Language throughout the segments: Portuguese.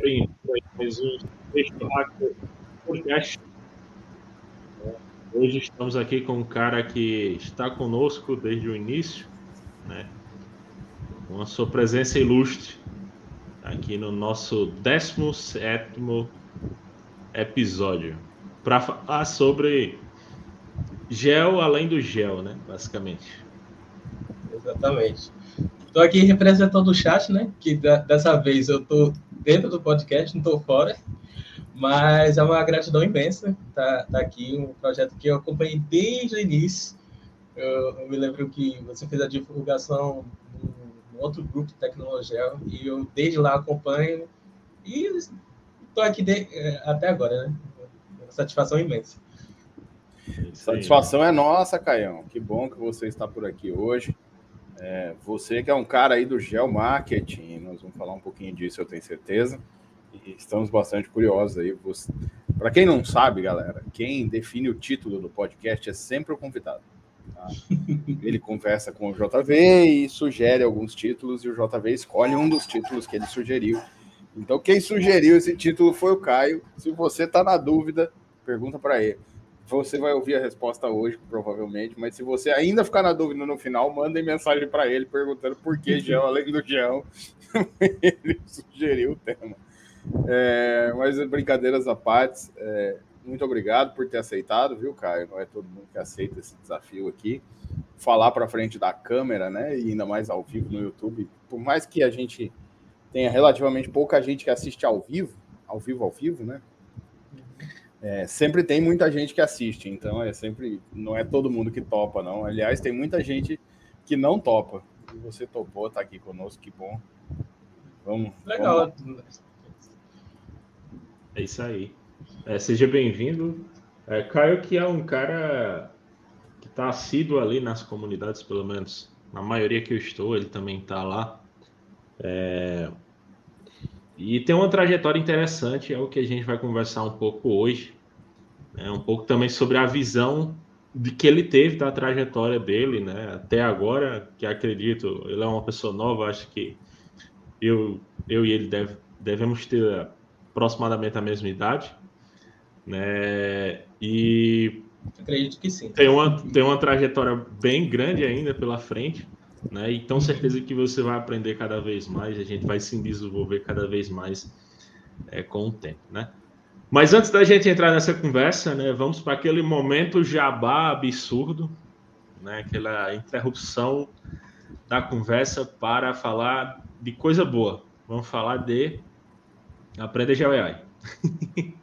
seja a mais um podcast. Hoje estamos aqui com um cara que está conosco desde o início, né? Com a sua presença ilustre aqui no nosso 17 episódio para falar sobre gel além do gel, né? Basicamente. Exatamente. Estou aqui representando o chat, né? Que dessa vez eu estou dentro do podcast, não estou fora. Mas é uma gratidão imensa estar tá, tá aqui, um projeto que eu acompanhei desde o início. Eu, eu me lembro que você fez a divulgação num outro grupo de tecnologia e eu desde lá acompanho e estou aqui de, é, até agora, né? Uma satisfação imensa. Satisfação é nossa, Caião. Que bom que você está por aqui hoje. É, você que é um cara aí do geomarketing, nós vamos falar um pouquinho disso, eu tenho certeza. E estamos bastante curiosos aí. Para quem não sabe, galera, quem define o título do podcast é sempre o convidado. Tá? Ele conversa com o JV e sugere alguns títulos, e o JV escolhe um dos títulos que ele sugeriu. Então, quem sugeriu esse título foi o Caio. Se você está na dúvida, pergunta para ele. Você vai ouvir a resposta hoje, provavelmente, mas se você ainda ficar na dúvida no final, mandem mensagem para ele perguntando por que Gel, além do Gel, ele sugeriu o tema. É, mas brincadeiras à parte, é, muito obrigado por ter aceitado, viu, Caio? Não é todo mundo que aceita esse desafio aqui. Falar para frente da câmera, né? E ainda mais ao vivo no YouTube. Por mais que a gente tenha relativamente pouca gente que assiste ao vivo, ao vivo, ao vivo, né? É, sempre tem muita gente que assiste, então é sempre não é todo mundo que topa, não. Aliás, tem muita gente que não topa. E você topou, tá aqui conosco, que bom. Vamos. Legal. Vamos. É isso aí. É, seja bem-vindo. É, Caio, que é um cara que está assíduo ali nas comunidades, pelo menos na maioria que eu estou, ele também está lá. É, e tem uma trajetória interessante, é o que a gente vai conversar um pouco hoje. É um pouco também sobre a visão de que ele teve da trajetória dele, né? Até agora, que acredito, ele é uma pessoa nova, acho que eu, eu e ele deve, devemos ter aproximadamente a mesma idade, né? E acredito que sim. Tem uma, tem uma trajetória bem grande ainda pela frente. Né? E tenho certeza que você vai aprender cada vez mais, a gente vai se desenvolver cada vez mais é, com o tempo, né? Mas antes da gente entrar nessa conversa, né, vamos para aquele momento jabá absurdo, né, aquela interrupção da conversa para falar de coisa boa. Vamos falar de Aprenda GeoAI.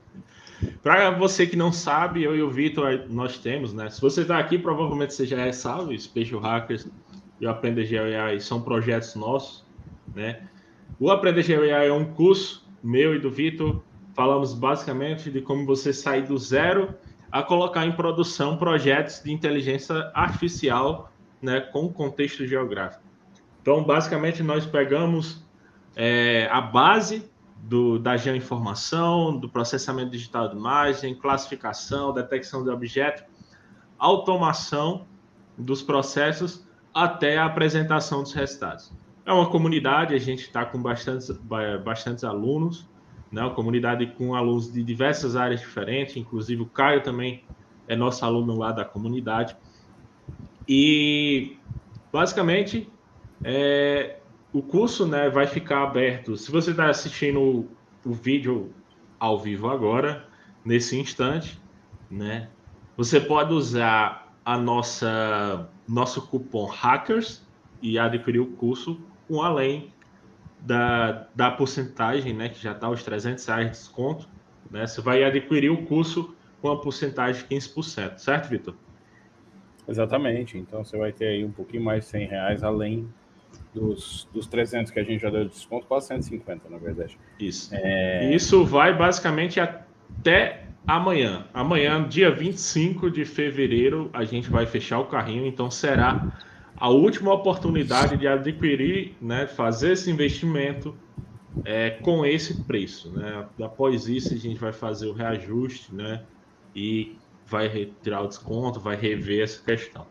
para você que não sabe, eu e o Vitor, nós temos, né? Se você está aqui, provavelmente você já é salvo, Special Hackers e o Aprender GeoAI são projetos nossos, né? O Aprender GeoAI é um curso meu e do Vitor. Falamos basicamente de como você sair do zero a colocar em produção projetos de inteligência artificial, né, com contexto geográfico. Então, basicamente, nós pegamos é, a base do, da geoinformação, do processamento digital de imagem, classificação, detecção de objeto, automação dos processos até a apresentação dos resultados. É uma comunidade, a gente está com bastantes, bastantes alunos, né? uma comunidade com alunos de diversas áreas diferentes, inclusive o Caio também é nosso aluno lá da comunidade. E, basicamente, é, o curso né, vai ficar aberto. Se você está assistindo o, vídeo ao vivo agora, nesse instante, né, você pode usar a nossa nosso cupom hackers e adquirir o curso com além da, da porcentagem, né, que já está os 300 reais de desconto, né, você vai adquirir o curso com a porcentagem de 15%, certo, Vitor? Exatamente, então você vai ter aí um pouquinho mais de 100 reais além dos, dos 300 que a gente já deu de desconto, quase 150, na verdade. Isso. É... Isso vai basicamente até amanhã. Amanhã, dia 25 de fevereiro, a gente vai fechar o carrinho, então será a última oportunidade de adquirir, né, fazer esse investimento é, com esse preço. Né? Após isso, a gente vai fazer o reajuste né, e vai retirar o desconto, vai rever essa questão.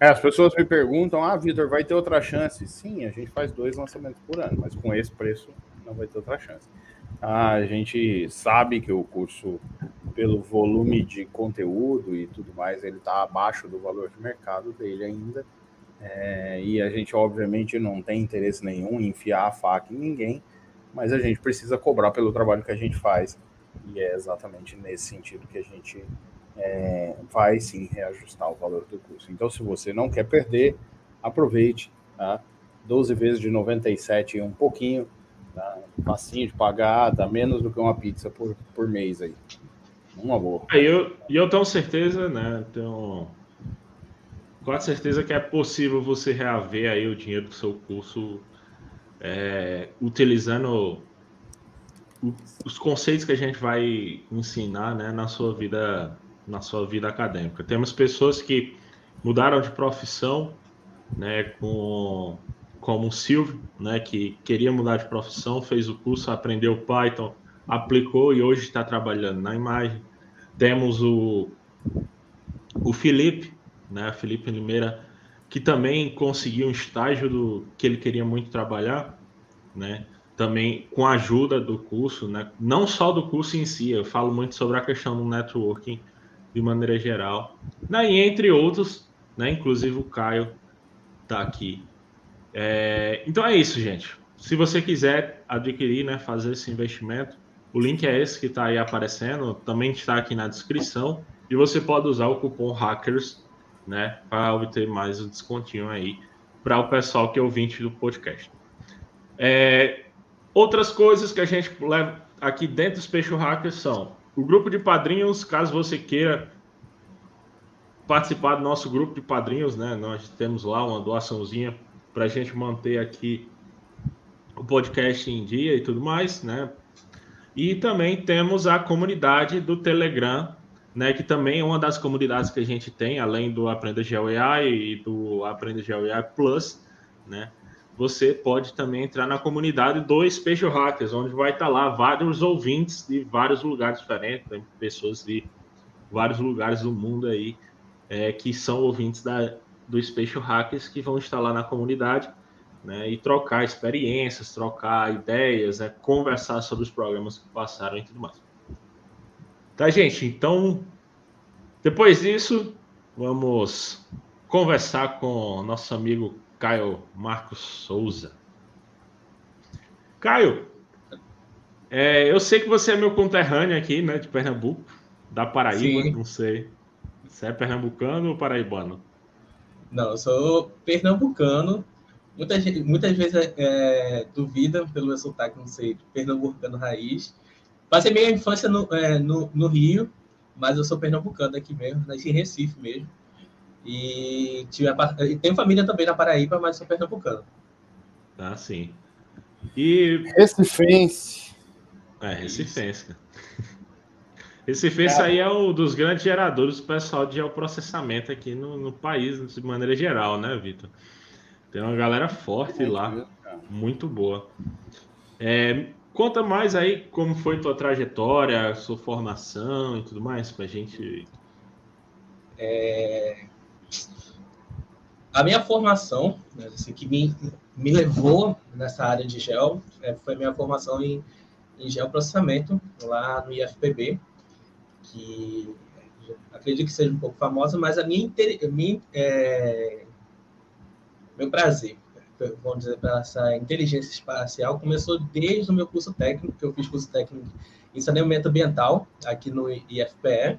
É, as pessoas me perguntam: ah, Vitor, vai ter outra chance? Sim, a gente faz dois lançamentos por ano, mas com esse preço não vai ter outra chance. A gente sabe que o curso, pelo volume de conteúdo e tudo mais, ele está abaixo do valor de mercado dele ainda. É, e a gente, obviamente, não tem interesse nenhum em enfiar a faca em ninguém, mas a gente precisa cobrar pelo trabalho que a gente faz. E é exatamente nesse sentido que a gente é, vai sim reajustar o valor do curso. Então, se você não quer perder, aproveite. Tá? 12 vezes de 97 e um pouquinho Tá facinho de pagar, dá menos do que uma pizza por, por mês aí. Uma boa. E eu, eu tenho certeza, né? Tenho quase certeza que é possível você reaver aí o dinheiro do seu curso é, utilizando os conceitos que a gente vai ensinar né, na sua vida na sua vida acadêmica. Temos pessoas que mudaram de profissão né, com como o Silvio, né, que queria mudar de profissão, fez o curso, aprendeu Python, aplicou e hoje está trabalhando na imagem. Temos o, o Felipe, né, Felipe Limeira, que também conseguiu um estágio do que ele queria muito trabalhar, né, também com a ajuda do curso, né, não só do curso em si, eu falo muito sobre a questão do networking de maneira geral, né, e entre outros, né, inclusive o Caio está aqui é, então é isso, gente. Se você quiser adquirir, né, fazer esse investimento, o link é esse que está aí aparecendo, também está aqui na descrição. E você pode usar o cupom Hackers, né, para obter mais um descontinho aí para o pessoal que é ouvinte do podcast. É, outras coisas que a gente leva aqui dentro dos Peixe Hackers são o grupo de padrinhos, caso você queira participar do nosso grupo de padrinhos, né? Nós temos lá uma doaçãozinha para a gente manter aqui o podcast em dia e tudo mais, né? E também temos a comunidade do Telegram, né? Que também é uma das comunidades que a gente tem, além do Aprenda GeoAI e do Aprenda GeoAI Plus, né? Você pode também entrar na comunidade do Special Hackers, onde vai estar lá vários ouvintes de vários lugares diferentes, né? pessoas de vários lugares do mundo aí é, que são ouvintes da, do Special Hackers que vão estar lá na comunidade né, e trocar experiências, trocar ideias, né, conversar sobre os programas que passaram e tudo mais. Tá, gente? Então, depois disso, vamos conversar com nosso amigo Caio Marcos Souza. Caio, é, eu sei que você é meu conterrâneo aqui, né, de Pernambuco, da Paraíba, Sim. não sei. Você é pernambucano ou paraibano? Não, eu sou pernambucano. Muitas, muitas vezes é, duvida pelo meu sotaque, não sei, pernambucano raiz. Passei minha infância no, é, no, no, Rio, mas eu sou pernambucano aqui mesmo, nasci em Recife mesmo. E, tive a, e tenho família também na Paraíba, mas sou pernambucano. Ah, sim. E... Recifense. É, Recifense. Esse aí é um dos grandes geradores do pessoal de geoprocessamento aqui no, no país, de maneira geral, né, Vitor? Tem uma galera forte lá, muito boa. É, conta mais aí como foi tua trajetória, sua formação e tudo mais, pra gente. É... A minha formação, né, assim, que me, me levou nessa área de gel, é, foi minha formação em, em geoprocessamento lá no IFPB que acredito que seja um pouco famosa, mas a minha, minha é, meu prazer, vamos dizer, para essa inteligência espacial começou desde o meu curso técnico, que eu fiz curso técnico em saneamento ambiental aqui no IFPE,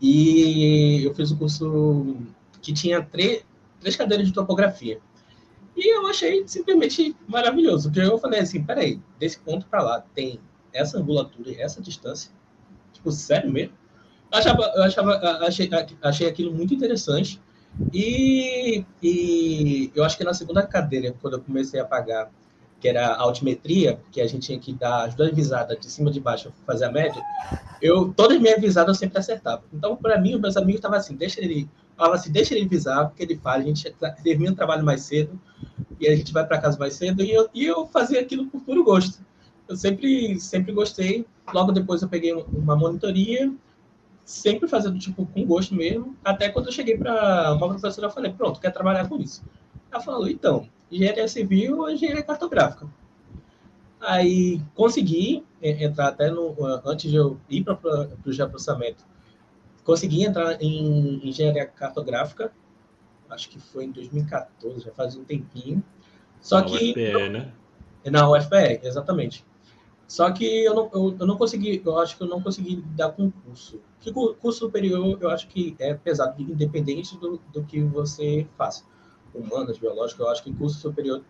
e eu fiz um curso que tinha três, três cadeiras de topografia. E eu achei simplesmente maravilhoso, porque eu falei assim, peraí, desse ponto para lá tem essa angulatura e essa distância, Tipo, sério mesmo? Eu achava, eu achava, achei, achei aquilo muito interessante. E, e eu acho que na segunda cadeira, quando eu comecei a pagar, que era a altimetria, que a gente tinha que dar as duas visadas de cima e de baixo, fazer a média, eu, todas as minhas visadas eu sempre acertava. Então, para mim, os meus amigos estavam assim, deixa ele, falava assim, deixa ele visar, porque ele faz, a gente termina o trabalho mais cedo, e a gente vai para casa mais cedo, e eu, e eu fazia aquilo por puro gosto eu sempre, sempre gostei. Logo depois eu peguei uma monitoria, sempre fazendo tipo com gosto mesmo. Até quando eu cheguei para uma professora, eu falei: pronto, quer trabalhar com isso. Ela falou: então, engenharia civil ou engenharia cartográfica? Aí consegui entrar até no. Antes de eu ir para o geoprocessamento, consegui entrar em engenharia cartográfica, acho que foi em 2014, já faz um tempinho. Só na que. UFPE, né? Na UFPE, exatamente. Só que eu não, eu, eu, não consegui, eu acho que eu não consegui dar concurso. Que curso superior eu acho que é pesado, independente do, do que você faça. Humanas, biológico, eu acho que curso superior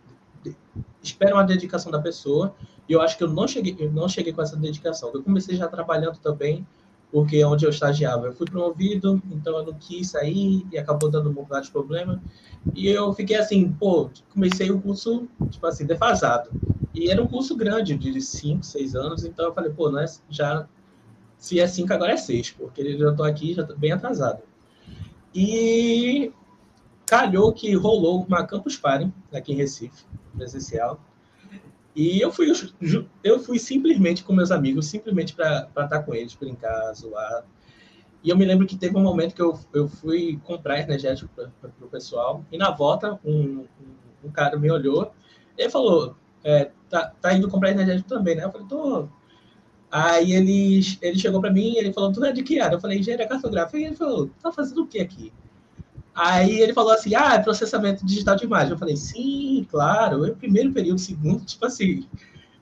espera uma dedicação da pessoa. E eu acho que eu não cheguei, eu não cheguei com essa dedicação. Eu comecei já trabalhando também, porque onde eu estagiava eu fui promovido, então eu não quis sair e acabou dando um bocado de problema. E eu fiquei assim, pô, comecei o curso, tipo assim, defasado. E era um curso grande, de 5, 6 anos, então eu falei, pô, não é, já, se é 5, agora é 6, porque eu já estou aqui, já tô bem atrasado. E calhou que rolou uma Campus Party aqui em Recife, presencial. E eu fui, eu fui simplesmente com meus amigos, simplesmente para estar com eles, brincar, zoar. E eu me lembro que teve um momento que eu, eu fui comprar energético para o pessoal, e na volta um, um, um cara me olhou e falou: é, tá, tá indo comprar energético também, né? Eu falei, tô. Aí ele, ele chegou para mim ele falou, tu é de que área? Eu falei, engenharia cartográfica. E ele falou, tá fazendo o que aqui? Aí ele falou assim, ah, é processamento digital de imagem. Eu falei, sim, claro, é o primeiro período, segundo, tipo assim.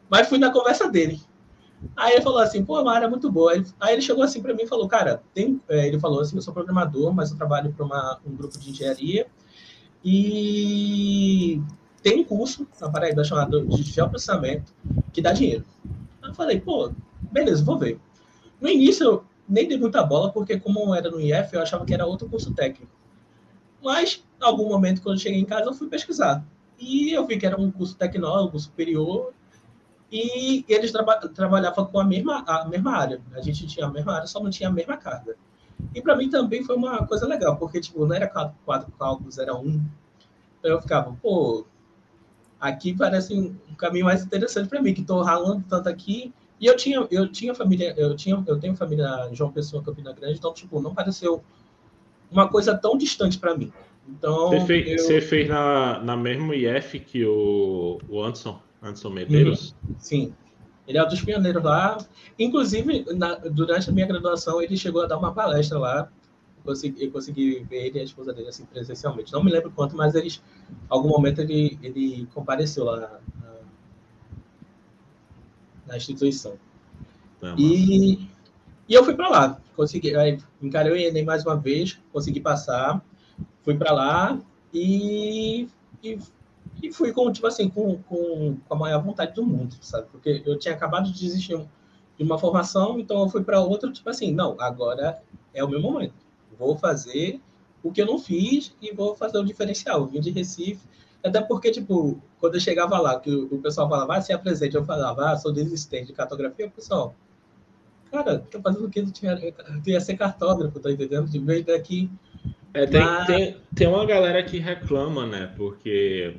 Mas fui na conversa dele. Aí ele falou assim, pô, uma área muito boa. Aí ele chegou assim para mim e falou, cara, tem... É, ele falou assim, eu sou programador, mas eu trabalho para um grupo de engenharia e tem um curso na Paraíba chamado de geoprocessamento que dá dinheiro. Eu falei, pô, beleza, vou ver. No início, eu nem dei muita bola, porque como era no IF, eu achava que era outro curso técnico. Mas, em algum momento, quando cheguei em casa, eu fui pesquisar. E eu vi que era um curso tecnólogo superior, e eles traba trabalhavam com a mesma, a mesma área. A gente tinha a mesma área, só não tinha a mesma carga. E para mim também foi uma coisa legal, porque tipo, não era quatro, quatro cálculos, era um. Então eu ficava, pô, aqui parece um caminho mais interessante para mim, que estou ralando tanto aqui. E eu tinha, eu tinha família, eu tinha, eu tenho família em João Pessoa, Campina Grande, então tipo não pareceu uma coisa tão distante para mim. Então você fez, eu... você fez na, na mesma IF que o, o Anderson, Anderson Medeiros? Uhum. Sim. Ele é um dos pioneiros lá. Inclusive, na, durante a minha graduação, ele chegou a dar uma palestra lá consegui, eu consegui ver ele e a esposa dele assim presencialmente. Não me lembro quanto, mas eles, algum momento ele, ele compareceu lá na, na instituição. É e, e eu fui para lá, consegui, aí encarei o Enem mais uma vez, consegui passar, fui para lá e, e, e, fui com, tipo assim, com, com, com a maior vontade do mundo, sabe? Porque eu tinha acabado de desistir de uma formação, então eu fui para outra, tipo assim, não, agora é o meu momento vou fazer o que eu não fiz e vou fazer o diferencial. Eu vim de Recife, até porque, tipo, quando eu chegava lá, que o, pessoal falava, ah, se apresente, eu falava, ah, sou desistente de cartografia, o pessoal, cara, tô fazendo o que? Tu, tinha, tu ia ser cartógrafo, tá entendendo? De vez daqui. É, tem, Mas... tem, tem uma galera que reclama, né? Porque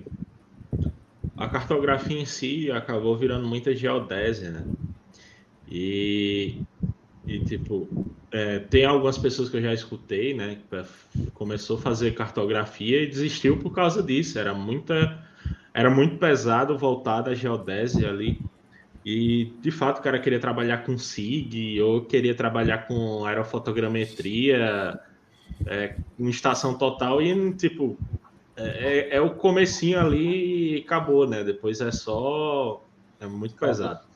a cartografia em si acabou virando muita geodésia, né? E, e tipo, é, tem algumas pessoas que eu já escutei, né? Começou a fazer cartografia e desistiu por causa disso. Era muita, era muito pesado voltar da geodésia ali. E de fato o cara queria trabalhar com SIG ou queria trabalhar com aerofotogrametria, é, em estação total e tipo é, é, é o comecinho ali e acabou, né? Depois é só é muito pesado.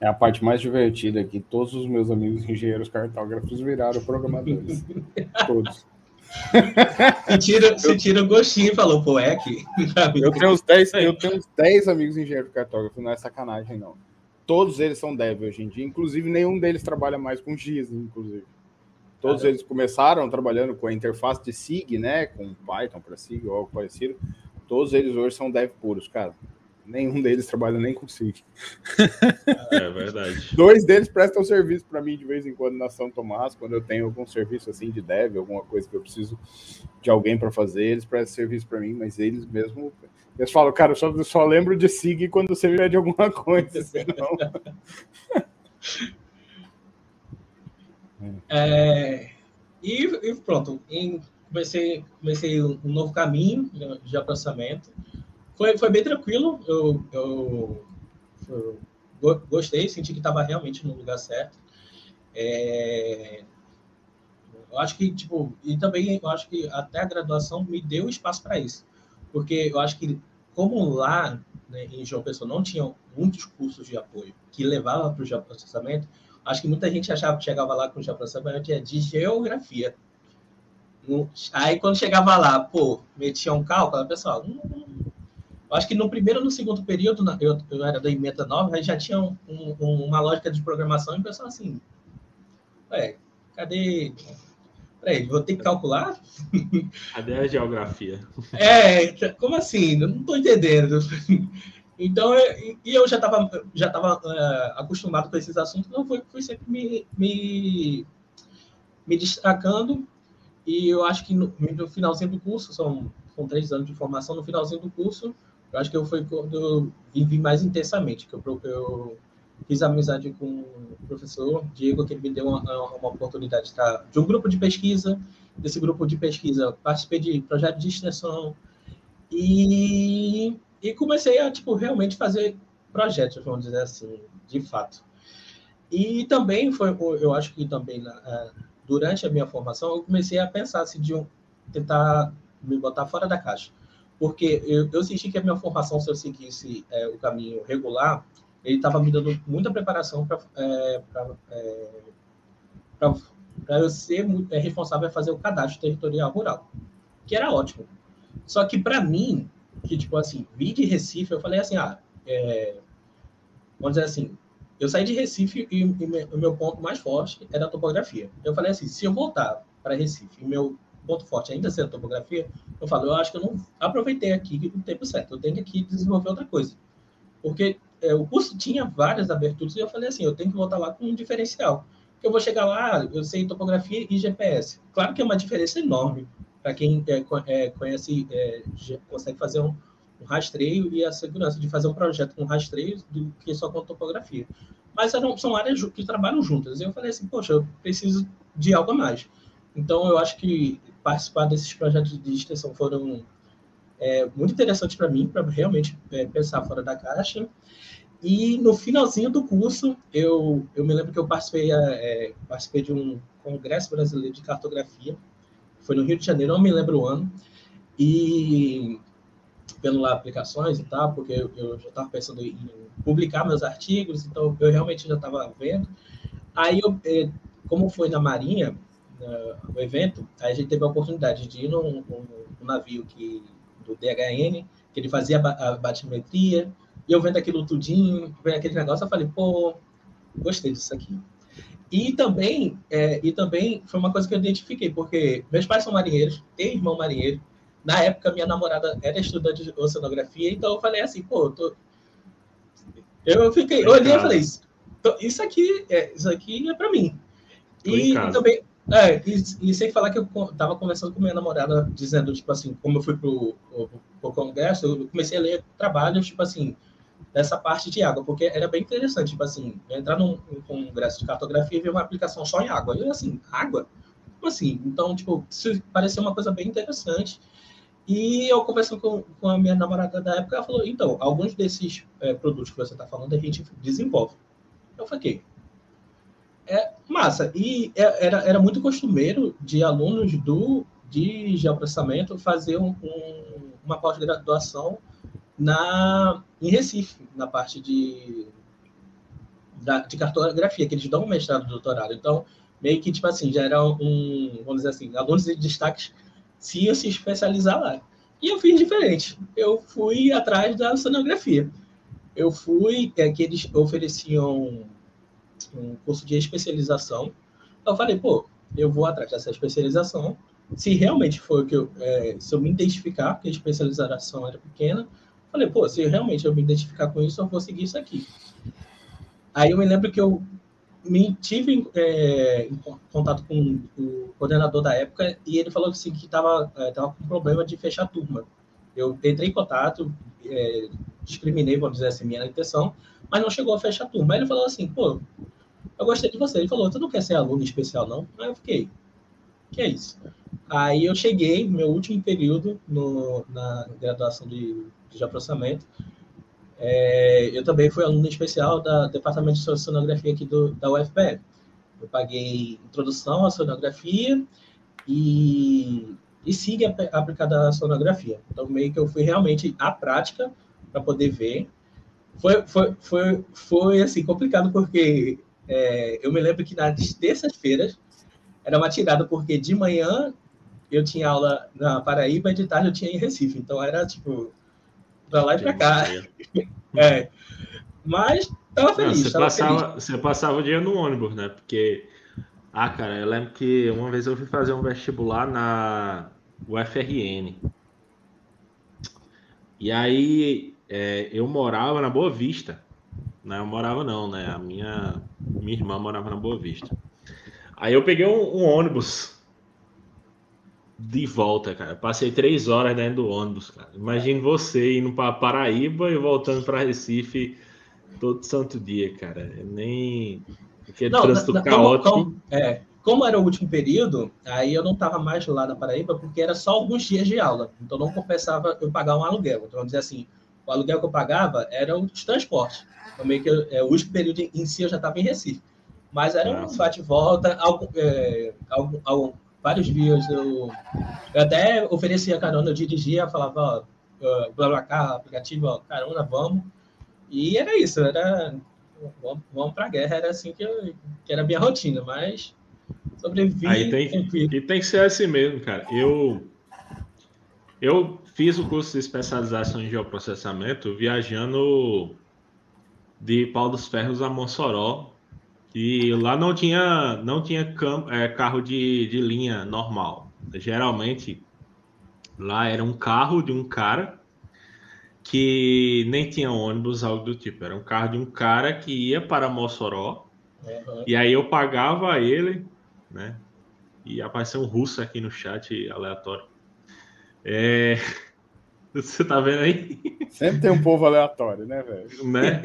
É a parte mais divertida aqui. Todos os meus amigos engenheiros cartógrafos viraram programadores. Todos. Se tira, se tira o gostinho e falou, pô, é aqui. Eu tenho uns 10, eu tenho uns 10 amigos engenheiros cartógrafos, não é sacanagem, não. Todos eles são dev hoje em dia, inclusive nenhum deles trabalha mais com GIS, inclusive. Todos eles começaram trabalhando com a interface de SIG, né? Com Python para SIG ou algo parecido. Todos eles hoje são dev puros, cara nenhum deles trabalha nem com SIG. É verdade. Dois deles prestam serviço para mim de vez em quando na São Tomás, quando eu tenho algum serviço assim de dev, alguma coisa que eu preciso de alguém para fazer, eles prestam serviço para mim, mas eles mesmo eles falam, cara, eu só, só lembro de SIG quando você vier de alguma coisa, senão. é, e, e, pronto, em, comecei, comecei um novo caminho de, de foi, foi bem tranquilo. Eu, eu gostei, senti que estava realmente no lugar certo. É, eu acho que, tipo, e também eu acho que até a graduação me deu espaço para isso. Porque eu acho que, como lá né, em João Pessoa não tinham muitos cursos de apoio que levavam para o geoprocessamento, acho que muita gente achava que chegava lá com o geoprocessamento é de geografia. Aí, quando chegava lá, pô, metia um cálculo, pessoal, hum, acho que no primeiro ou no segundo período, eu, eu era da emenda nova, aí já tinha um, um, uma lógica de programação e o pessoal assim, ué, cadê Peraí, vou ter que calcular? Cadê a geografia? É, como assim? Não estou entendendo. Então, e eu já estava já tava, uh, acostumado com esses assuntos, então fui, fui sempre me, me, me destacando. E eu acho que no, no, finalzinho do curso, são, são três anos de formação, no finalzinho do curso, eu acho que eu foi quando eu vivi mais intensamente, que eu, eu fiz amizade com o professor Diego, que ele me deu uma, uma oportunidade de, estar, de um grupo de pesquisa. Desse grupo de pesquisa, participei de projeto de extensão e, e comecei a tipo, realmente fazer projetos, vamos dizer assim, de fato. E também foi, eu acho que também é, durante a minha formação, eu comecei a pensar assim, de um, tentar me botar fora da caixa. Porque eu, eu senti que a minha formação, se eu seguisse é, o caminho regular, ele estava me dando muita preparação para é, é, eu ser é, responsável a fazer o cadastro territorial rural, que era ótimo. Só que para mim, que tipo assim, vi de Recife, eu falei assim, ah, é, vamos dizer assim, eu saí de Recife e, e o meu ponto mais forte era a topografia. Eu falei assim, se eu voltar para Recife meu ponto forte ainda ser a topografia, eu falo, eu acho que eu não aproveitei aqui o tempo certo, eu tenho que desenvolver outra coisa. Porque é, o curso tinha várias aberturas e eu falei assim, eu tenho que voltar lá com um diferencial. Eu vou chegar lá, eu sei topografia e GPS. Claro que é uma diferença enorme para quem é, é, conhece, é, consegue fazer um, um, rastreio e a segurança de fazer um projeto com rastreio do que só com topografia. Mas eram, são áreas que trabalham juntas. E eu falei assim, poxa, eu preciso de algo a mais. Então, eu acho que participar desses projetos de extensão foram é, muito interessantes para mim, para realmente é, pensar fora da caixa. E no finalzinho do curso, eu, eu me lembro que eu participei, é, participei de um congresso brasileiro de cartografia, foi no Rio de Janeiro, não me lembro o ano, e pelo lá aplicações e tal, porque eu, eu já estava pensando em publicar meus artigos, então eu realmente já estava vendo. Aí, eu, é, como foi na Marinha, no evento, aí a gente teve a oportunidade de ir num, num, num navio que, do DHN, que ele fazia a batimetria, e eu vendo aquilo tudinho, vendo aquele negócio, eu falei, pô, gostei disso aqui. E também, é, e também foi uma coisa que eu identifiquei, porque meus pais são marinheiros, tem irmão marinheiro. Na época, minha namorada era estudante de oceanografia, então eu falei assim, pô, eu tô... Eu fiquei, eu olhei e falei, isso aqui é, isso aqui é para mim. e também, é, e, e, sem falar que eu tava conversando com minha namorada, dizendo, tipo assim, como eu fui pro, pro, pro congresso, eu comecei a ler trabalhos, tipo assim, dessa parte de água, porque era bem interessante, tipo assim, entrar num, num congresso de cartografia e ver uma aplicação só em água. Eu, assim, água? Como assim? Então, tipo, pareceu uma coisa bem interessante. E eu conversando com, com a minha namorada da época, ela falou, então, alguns desses é, produtos que você está falando, a gente desenvolve. Eu falei, é massa. E é, era, era muito costumeiro de alunos do de geoprocessamento fazer um, um, uma pós-graduação na em Recife, na parte de, da, de cartografia, que eles dão um mestrado, doutorado. Então, meio que, tipo assim, já era um, vamos dizer assim, alunos de destaques se iam se especializar lá. E eu fiz diferente. Eu fui atrás da sonografia. Eu fui, é, que eles ofereciam um curso de especialização. Eu falei, pô, eu vou atrás dessa especialização. Se realmente for o que eu, é, se eu me identificar, porque a especialização era pequena, falei, pô, se realmente eu me identificar com isso, eu vou seguir isso aqui. Aí eu me lembro que eu me tive é, em contato com o coordenador da época e ele falou assim, que estava é, tava com problema de fechar a turma. Eu entrei em contato, é, discriminei, vamos dizer assim, minha intenção, mas não chegou a fechar a turma. Aí ele falou assim, pô, eu gostei de você. Ele falou, tu não quer ser aluno especial, não? Aí eu fiquei, que é isso? Aí eu cheguei, meu último período no, na graduação de, de processamento, é, eu também fui aluno especial do Departamento de Sonografia aqui do, da UFPE. Eu paguei introdução à sonografia e, e SIG aplicada à sonografia. Então, meio que eu fui realmente à prática para poder ver. Foi, foi, foi, foi assim, complicado, porque é, eu me lembro que nas terças-feiras era uma tirada, porque de manhã eu tinha aula na Paraíba e de tarde eu tinha em Recife. Então era tipo, para lá e para cá. é. Mas tava feliz. Não, você, tava passava, feliz. você passava o dia no ônibus, né? Porque. Ah, cara, eu lembro que uma vez eu fui fazer um vestibular na UFRN. E aí é, eu morava na Boa Vista. Não, eu morava não, né? A minha, minha irmã morava na Boa Vista. Aí eu peguei um, um ônibus de volta, cara. Passei três horas dentro do ônibus, cara. Imagine você indo para Paraíba e voltando para Recife todo santo dia, cara. Nem. Aquele não, trânsito na, caótico. Como, como, é, como era o último período, aí eu não estava mais lá na Paraíba, porque era só alguns dias de aula. Então não compensava eu pagar um aluguel. Então vamos dizer assim, o aluguel que eu pagava era os transportes. Então, meio que eu, é, o último período em si eu já estava em Recife. Mas era um bate-volta, algum, é, algum, algum, vários dias eu, eu até oferecia carona, eu dirigia, falava, ó, BlaBlaCar, aplicativo, ó, carona, vamos. E era isso, era vamos, vamos para a guerra, era assim que, eu, que era a minha rotina, mas sobrevivi Aí tem, tranquilo. E tem que ser assim mesmo, cara. Eu, eu fiz o curso de especialização em geoprocessamento viajando de Pau dos Ferros a Mossoró, e lá não tinha, não tinha é, carro de, de linha normal. Geralmente, lá era um carro de um cara que nem tinha ônibus, algo do tipo. Era um carro de um cara que ia para Mossoró. Uhum. E aí eu pagava ele, né? E apareceu um russo aqui no chat aleatório. É... Você tá vendo aí? Sempre tem um povo aleatório, né, velho? Né?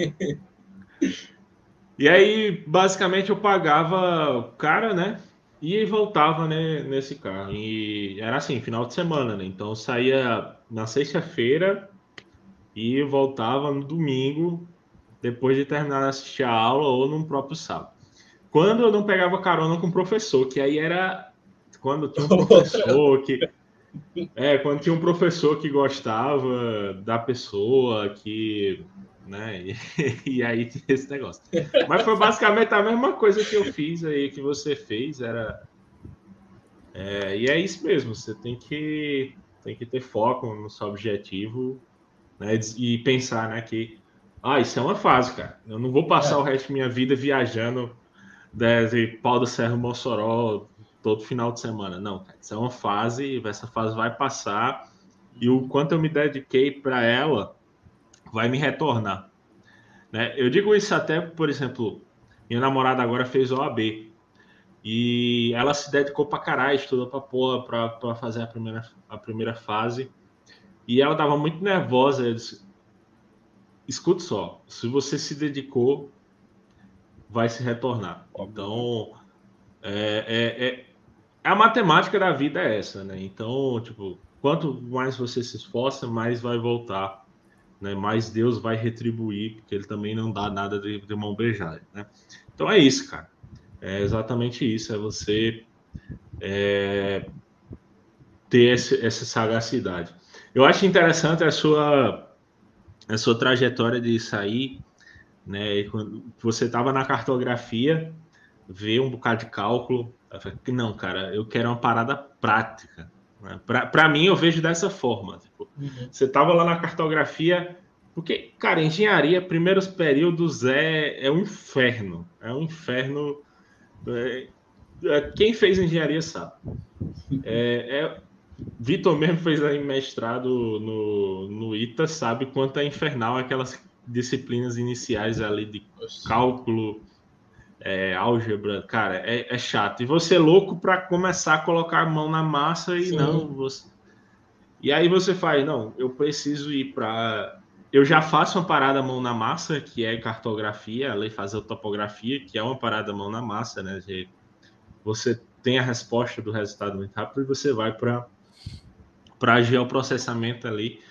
E aí, basicamente, eu pagava o cara, né? E voltava né, nesse carro. E era assim, final de semana, né? Então eu saía na sexta-feira e voltava no domingo, depois de terminar de assistir a aula ou no próprio sábado. Quando eu não pegava carona com o professor, que aí era quando tinha um professor que. É, quando tinha um professor que gostava da pessoa, que né? E, e aí esse negócio. Mas foi basicamente a mesma coisa que eu fiz aí, que você fez, era. É, e é isso mesmo, você tem que, tem que ter foco no seu objetivo né? e pensar né, que ah, isso é uma fase, cara. Eu não vou passar é. o resto da minha vida viajando desde Pau do Serro Mossoró todo final de semana. Não, cara, isso é uma fase, essa fase vai passar e o quanto eu me dediquei para ela vai me retornar. Né? Eu digo isso até, por exemplo, minha namorada agora fez OAB e ela se dedicou para caralho, estudou para porra para fazer a primeira, a primeira fase e ela estava muito nervosa. Eu disse, escute só, se você se dedicou, vai se retornar. Então, é, é, é, a matemática da vida é essa, né? Então, tipo, quanto mais você se esforça, mais vai voltar né? Mas Deus vai retribuir, porque ele também não dá nada de, de mão beijada, né? Então é isso, cara. É exatamente isso, é você é, ter esse, essa sagacidade. Eu acho interessante a sua a sua trajetória de sair, né? Quando você estava na cartografia, ver um bocado de cálculo, não, cara, eu quero uma parada prática. Né? Para mim, eu vejo dessa forma. Tipo, uhum. Você estava lá na cartografia, porque, cara, engenharia, primeiros períodos é, é um inferno. É um inferno. É, é, quem fez engenharia sabe. É, é, Vitor mesmo fez aí mestrado no, no ITA, sabe quanto é infernal aquelas disciplinas iniciais ali de cálculo, é, álgebra, cara, é, é, chato. E você é louco para começar a colocar a mão na massa e Sim. não. Você... E aí você faz, não, eu preciso ir para. Eu já faço uma parada mão na massa, que é cartografia, além de fazer topografia, que é uma parada mão na massa, né? Você tem a resposta do resultado muito rápido e você vai para para geoprocessamento ali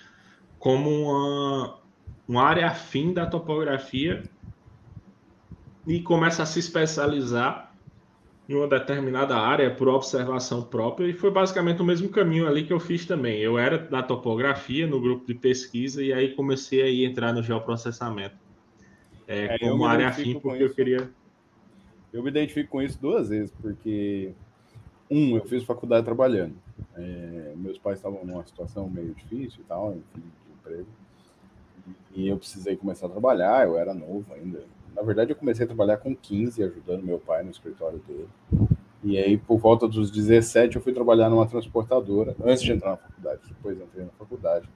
como uma, uma área afim da topografia e começa a se especializar em uma determinada área por observação própria e foi basicamente o mesmo caminho ali que eu fiz também. Eu era da topografia no grupo de pesquisa e aí comecei a entrar no geoprocessamento é, é como área afim porque eu queria. Eu me identifico com isso duas vezes porque um, eu fiz faculdade trabalhando. É, meus pais estavam numa situação meio difícil e tal, enfim, de emprego. E eu precisei começar a trabalhar, eu era novo ainda. Na verdade, eu comecei a trabalhar com 15, ajudando meu pai no escritório dele. E aí, por volta dos 17, eu fui trabalhar numa transportadora, antes de entrar na faculdade, depois entrei na faculdade.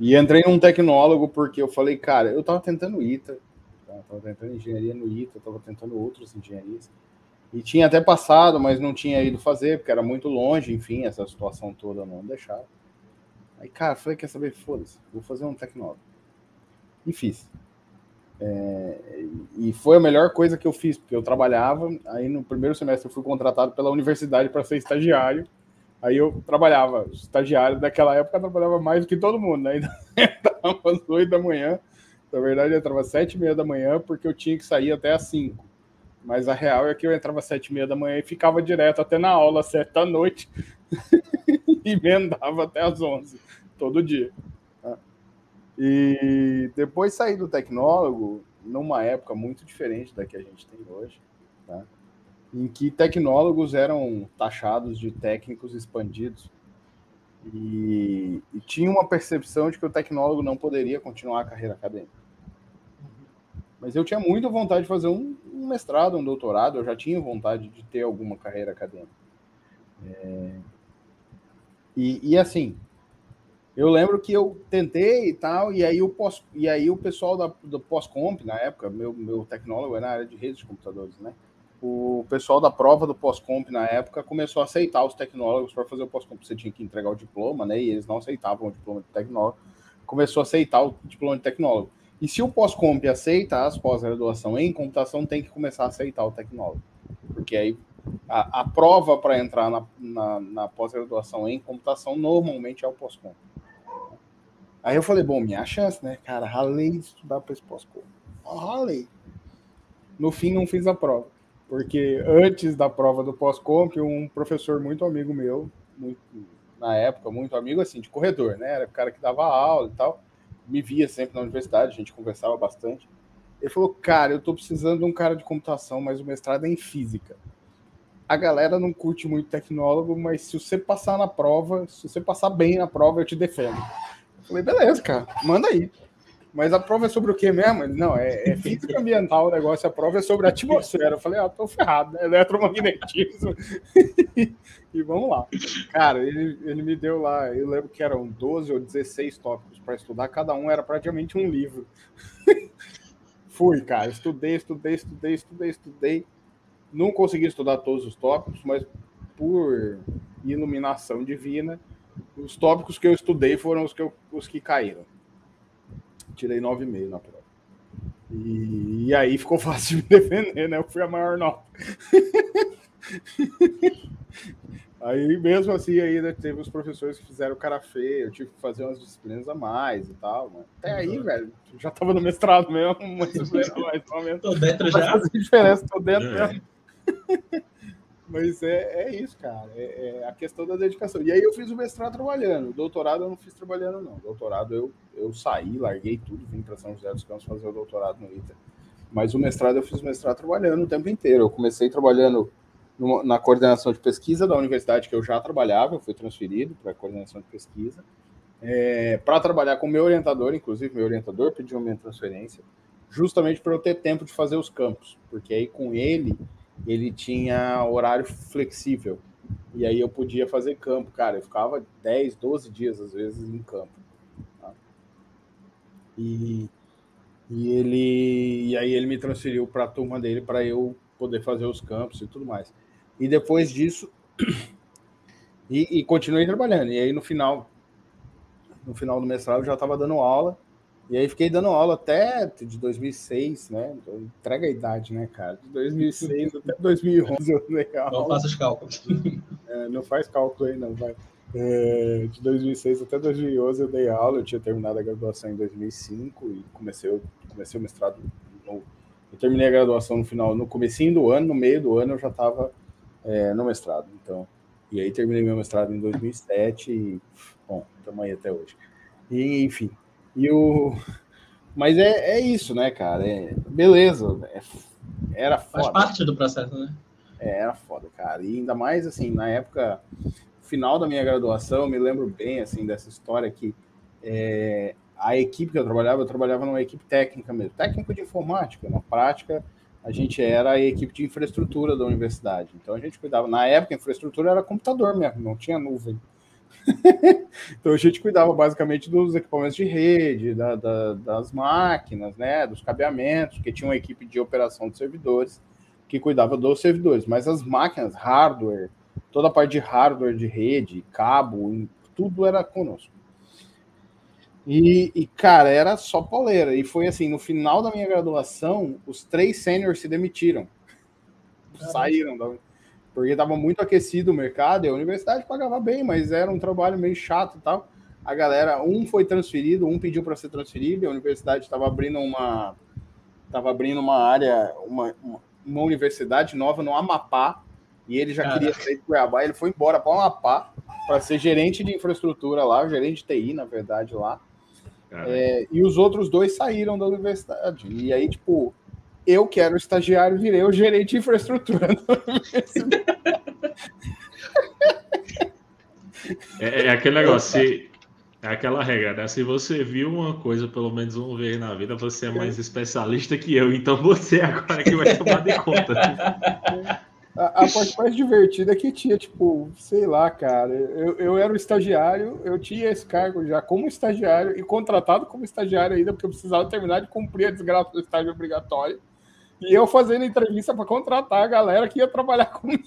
E entrei num tecnólogo porque eu falei, cara, eu tava tentando ITA, tava tentando engenharia no ITA, tava tentando outras engenharias. E tinha até passado, mas não tinha ido fazer, porque era muito longe, enfim, essa situação toda não deixava. Aí, cara, falei, quer saber? Foda-se, vou fazer um tecnólogo. E fiz. É, e foi a melhor coisa que eu fiz, porque eu trabalhava, aí no primeiro semestre eu fui contratado pela universidade para ser estagiário, aí eu trabalhava, estagiário daquela época trabalhava mais do que todo mundo, né? Estava às oito da manhã, na verdade eu entrava às sete e meia da manhã, porque eu tinha que sair até às cinco. Mas a real é que eu entrava às sete e meia da manhã e ficava direto até na aula, sete da noite, e emendava até às onze, todo dia. E depois saí do tecnólogo numa época muito diferente da que a gente tem hoje, tá? em que tecnólogos eram taxados de técnicos expandidos e, e tinha uma percepção de que o tecnólogo não poderia continuar a carreira acadêmica. Mas eu tinha muita vontade de fazer um, um mestrado, um doutorado, eu já tinha vontade de ter alguma carreira acadêmica. É... E, e assim, eu lembro que eu tentei e tal, e aí o, pós, e aí o pessoal da, do pós-comp, na época, meu, meu tecnólogo era na área de redes de computadores, né? O pessoal da prova do pós-comp na época começou a aceitar os tecnólogos para fazer o pós-comp. Você tinha que entregar o diploma, né? E eles não aceitavam o diploma de tecnólogo. Começou a aceitar o diploma de tecnólogo. E se o pós-comp aceita as pós-graduação em computação, tem que começar a aceitar o tecnólogo. Porque aí a, a prova para entrar na, na, na pós-graduação em computação normalmente é o pós-comp. Aí eu falei, bom, minha chance, né? Cara, ralei de estudar para esse pós-com. Ralei. No fim, não fiz a prova. Porque antes da prova do pós-comp, um professor muito amigo meu, muito, na época, muito amigo assim, de corredor, né? Era o cara que dava aula e tal. Me via sempre na universidade, a gente conversava bastante. Ele falou, cara, eu tô precisando de um cara de computação, mas o mestrado é em física. A galera não curte muito tecnólogo, mas se você passar na prova, se você passar bem na prova, eu te defendo. Falei, beleza, cara, manda aí. Mas a prova é sobre o que mesmo? Ele, não, é, é, física ambiental o negócio, a prova é sobre a atmosfera. Eu falei, ah, tô ferrado, né? Eletromagnetismo. e vamos lá. Cara, ele, ele me deu lá, eu lembro que eram 12 ou 16 tópicos para estudar, cada um era praticamente um livro. Fui, cara, estudei, estudei, estudei, estudei, estudei. Não consegui estudar todos os tópicos, mas por iluminação divina, os tópicos que eu estudei foram os que, eu, os que caíram. Tirei 9,5 na prova. E, e, aí ficou fácil de me defender, né? Eu fui a maior nota. aí mesmo assim ainda teve os professores que fizeram cara feio, eu tive que fazer umas disciplinas a mais e tal, mano. Até aí, uhum. velho, já tava no mestrado mesmo, mas, mas, tô dentro já. diferença, tô dentro é. mesmo. Mas é, é isso, cara. É, é, a questão da dedicação. E aí eu fiz o mestrado trabalhando. O doutorado eu não fiz trabalhando, não. O doutorado eu, eu saí, larguei tudo, vim para São José dos Campos fazer o doutorado no ITA. Mas o mestrado eu fiz o mestrado trabalhando o tempo inteiro. Eu comecei trabalhando na coordenação de pesquisa da universidade que eu já trabalhava, eu fui transferido para a coordenação de pesquisa. É, para trabalhar com meu orientador, inclusive meu orientador pediu minha transferência, justamente para eu ter tempo de fazer os campos, porque aí com ele ele tinha horário flexível. E aí eu podia fazer campo, cara. Eu ficava 10, 12 dias, às vezes, em campo. Tá? E, e ele e aí ele me transferiu para a turma dele para eu poder fazer os campos e tudo mais. E depois disso, e, e continuei trabalhando. E aí no final, no final do mestrado, eu já estava dando aula e aí fiquei dando aula até de 2006, né? Entrega a idade, né, cara? De 2006 até 2011 eu dei aula. Não faça os cálculos. É, não faz cálculo aí, não, vai. É, de 2006 até 2011 eu dei aula, eu tinha terminado a graduação em 2005 e comecei, comecei o mestrado. No, eu terminei a graduação no final, no comecinho do ano, no meio do ano eu já estava é, no mestrado. Então, e aí terminei meu mestrado em 2007 e, bom, estamos aí até hoje. E, enfim, e o... Mas é, é isso, né, cara? É, beleza, é, era foda. Faz parte do processo, né? É, era foda, cara. E ainda mais, assim, na época, final da minha graduação, eu me lembro bem, assim, dessa história que é, a equipe que eu trabalhava, eu trabalhava numa equipe técnica mesmo, técnico de informática. Na prática, a gente era a equipe de infraestrutura da universidade. Então, a gente cuidava, na época, a infraestrutura era computador mesmo, não tinha nuvem. então a gente cuidava basicamente dos equipamentos de rede, da, da, das máquinas, né, dos cabeamentos, que tinha uma equipe de operação de servidores que cuidava dos servidores, mas as máquinas, hardware, toda a parte de hardware de rede, cabo, tudo era conosco. E, e, cara, era só poleira. E foi assim, no final da minha graduação, os três sêniores se demitiram. Caramba. Saíram da, porque estava muito aquecido o mercado e a universidade pagava bem, mas era um trabalho meio chato e tal. A galera, um foi transferido, um pediu para ser transferido, a universidade estava abrindo uma estava abrindo uma área, uma, uma, universidade nova no Amapá, e ele já Caraca. queria sair de Cuiabá, ele foi embora para o Amapá para ser gerente de infraestrutura lá, gerente de TI, na verdade, lá. É, e os outros dois saíram da universidade. E aí, tipo, eu que era o estagiário, virei o gerente de infraestrutura é, é, aquele negócio, se, é aquela regra, né? Se você viu uma coisa pelo menos uma vez na vida, você é mais especialista que eu, então você agora que vai tomar de conta. A, a, parte mais divertida é que tinha, tipo, sei lá, cara, eu, eu era o estagiário, eu tinha esse cargo já como estagiário e contratado como estagiário ainda, porque eu precisava terminar de cumprir a desgraça do estágio obrigatório. E eu fazendo entrevista para contratar a galera que ia trabalhar comigo.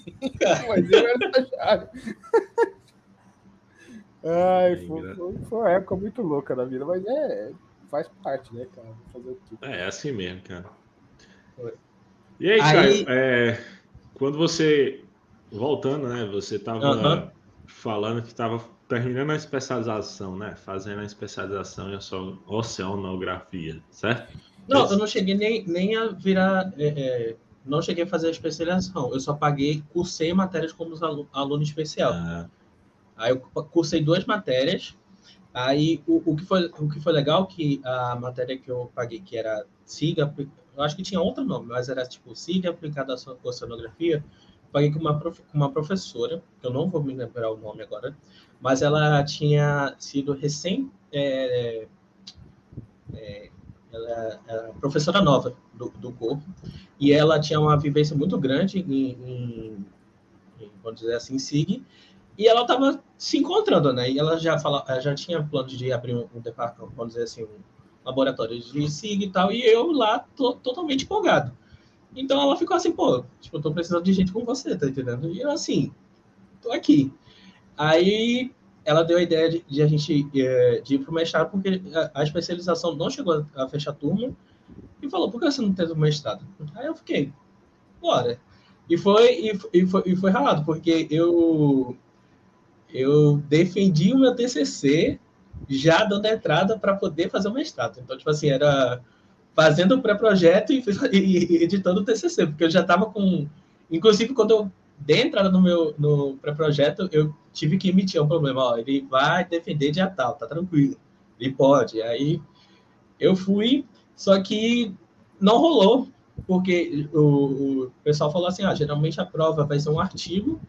Mas eu era estagiário. Ai, foi, foi, foi, uma época muito louca da vida, mas é, faz parte, né, cara? Fazer tudo. É, é assim mesmo, cara. E aí, aí... Caio, é, quando você, voltando, né, você estava falando que estava terminando a especialização, né, fazendo a especialização em oceanografia, certo? Não, eu não cheguei nem, nem a virar. É, é, não cheguei a fazer a especialização. Eu só paguei, cursei matérias como aluno, aluno especial. Ah. Aí eu cursei duas matérias. Aí o, o, que foi, o que foi legal que a matéria que eu paguei, que era SIGA, eu acho que tinha outro nome, mas era tipo SIGA aplicada à oceanografia, paguei com uma, prof, com uma professora, que eu não vou me lembrar o nome agora, mas ela tinha sido recém é, é, ela é professora nova do, do corpo, e ela tinha uma vivência muito grande em, em, vamos dizer assim, SIG, e ela estava se encontrando, né? E ela já, fala, já tinha planos de abrir um, um departamento, vamos dizer assim, um laboratório de SIG e tal, e eu lá tô totalmente empolgado. Então ela ficou assim, pô, tipo, eu tô precisando de gente com você, tá entendendo? E eu assim, tô aqui. Aí ela deu a ideia de, de a gente é, de ir para o mestrado, porque a, a, especialização não chegou a, a fechar turma, e falou, por que você não tem o mestrado? Aí eu fiquei, bora. E foi, e, e, foi, e foi ralado, porque eu, eu defendi o meu TCC já dando a entrada para poder fazer o mestrado. Então, tipo assim, era fazendo o pré-projeto e, e, editando o TCC, porque eu já estava com... Inclusive, quando eu dei entrada no meu no pré-projeto, eu tive que emitir um problema. Ó, ele vai defender dia tal, tá tranquilo. Ele pode. Aí eu fui, só que não rolou, porque o, o pessoal falou assim: geralmente a prova vai ser um artigo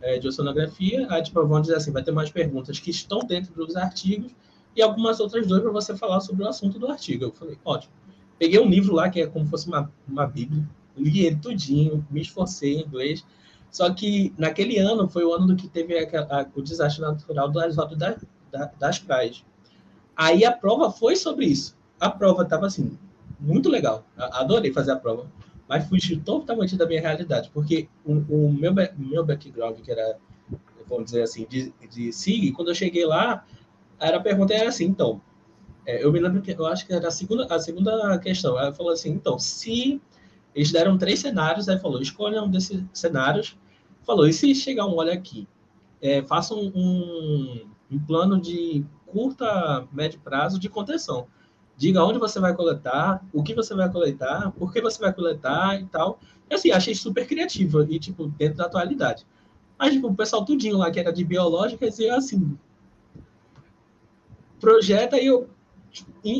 é, de oceanografia, aí tipo, vamos dizer assim, vai ter mais perguntas que estão dentro dos artigos e algumas outras duas para você falar sobre o assunto do artigo. Eu falei, ótimo. Peguei um livro lá que é como se fosse uma, uma bíblia, li ele tudinho, me esforcei em inglês, só que naquele ano foi o ano do que teve o desastre natural das rodas da, da, das praias. Aí a prova foi sobre isso. A prova estava assim, muito legal. Adorei fazer a prova, mas fugiu totalmente da minha realidade, porque o, o meu, meu background, que era, vamos dizer assim, de, de SIG, quando eu cheguei lá, era a pergunta era assim, então, é, eu me lembro que eu acho que era a segunda, a segunda questão. Ela falou assim, então, se eles deram três cenários, aí falou, escolha um desses cenários. Falou, e se chegar um olho aqui é, faça um, um, plano de curta, médio prazo de contenção. Diga onde você vai coletar, o que você vai coletar, por que você vai coletar e tal. E assim, achei super criativo e, tipo, dentro da atualidade. Mas, tipo, o pessoal tudinho lá, que era de biológicas, e assim, projeta e eu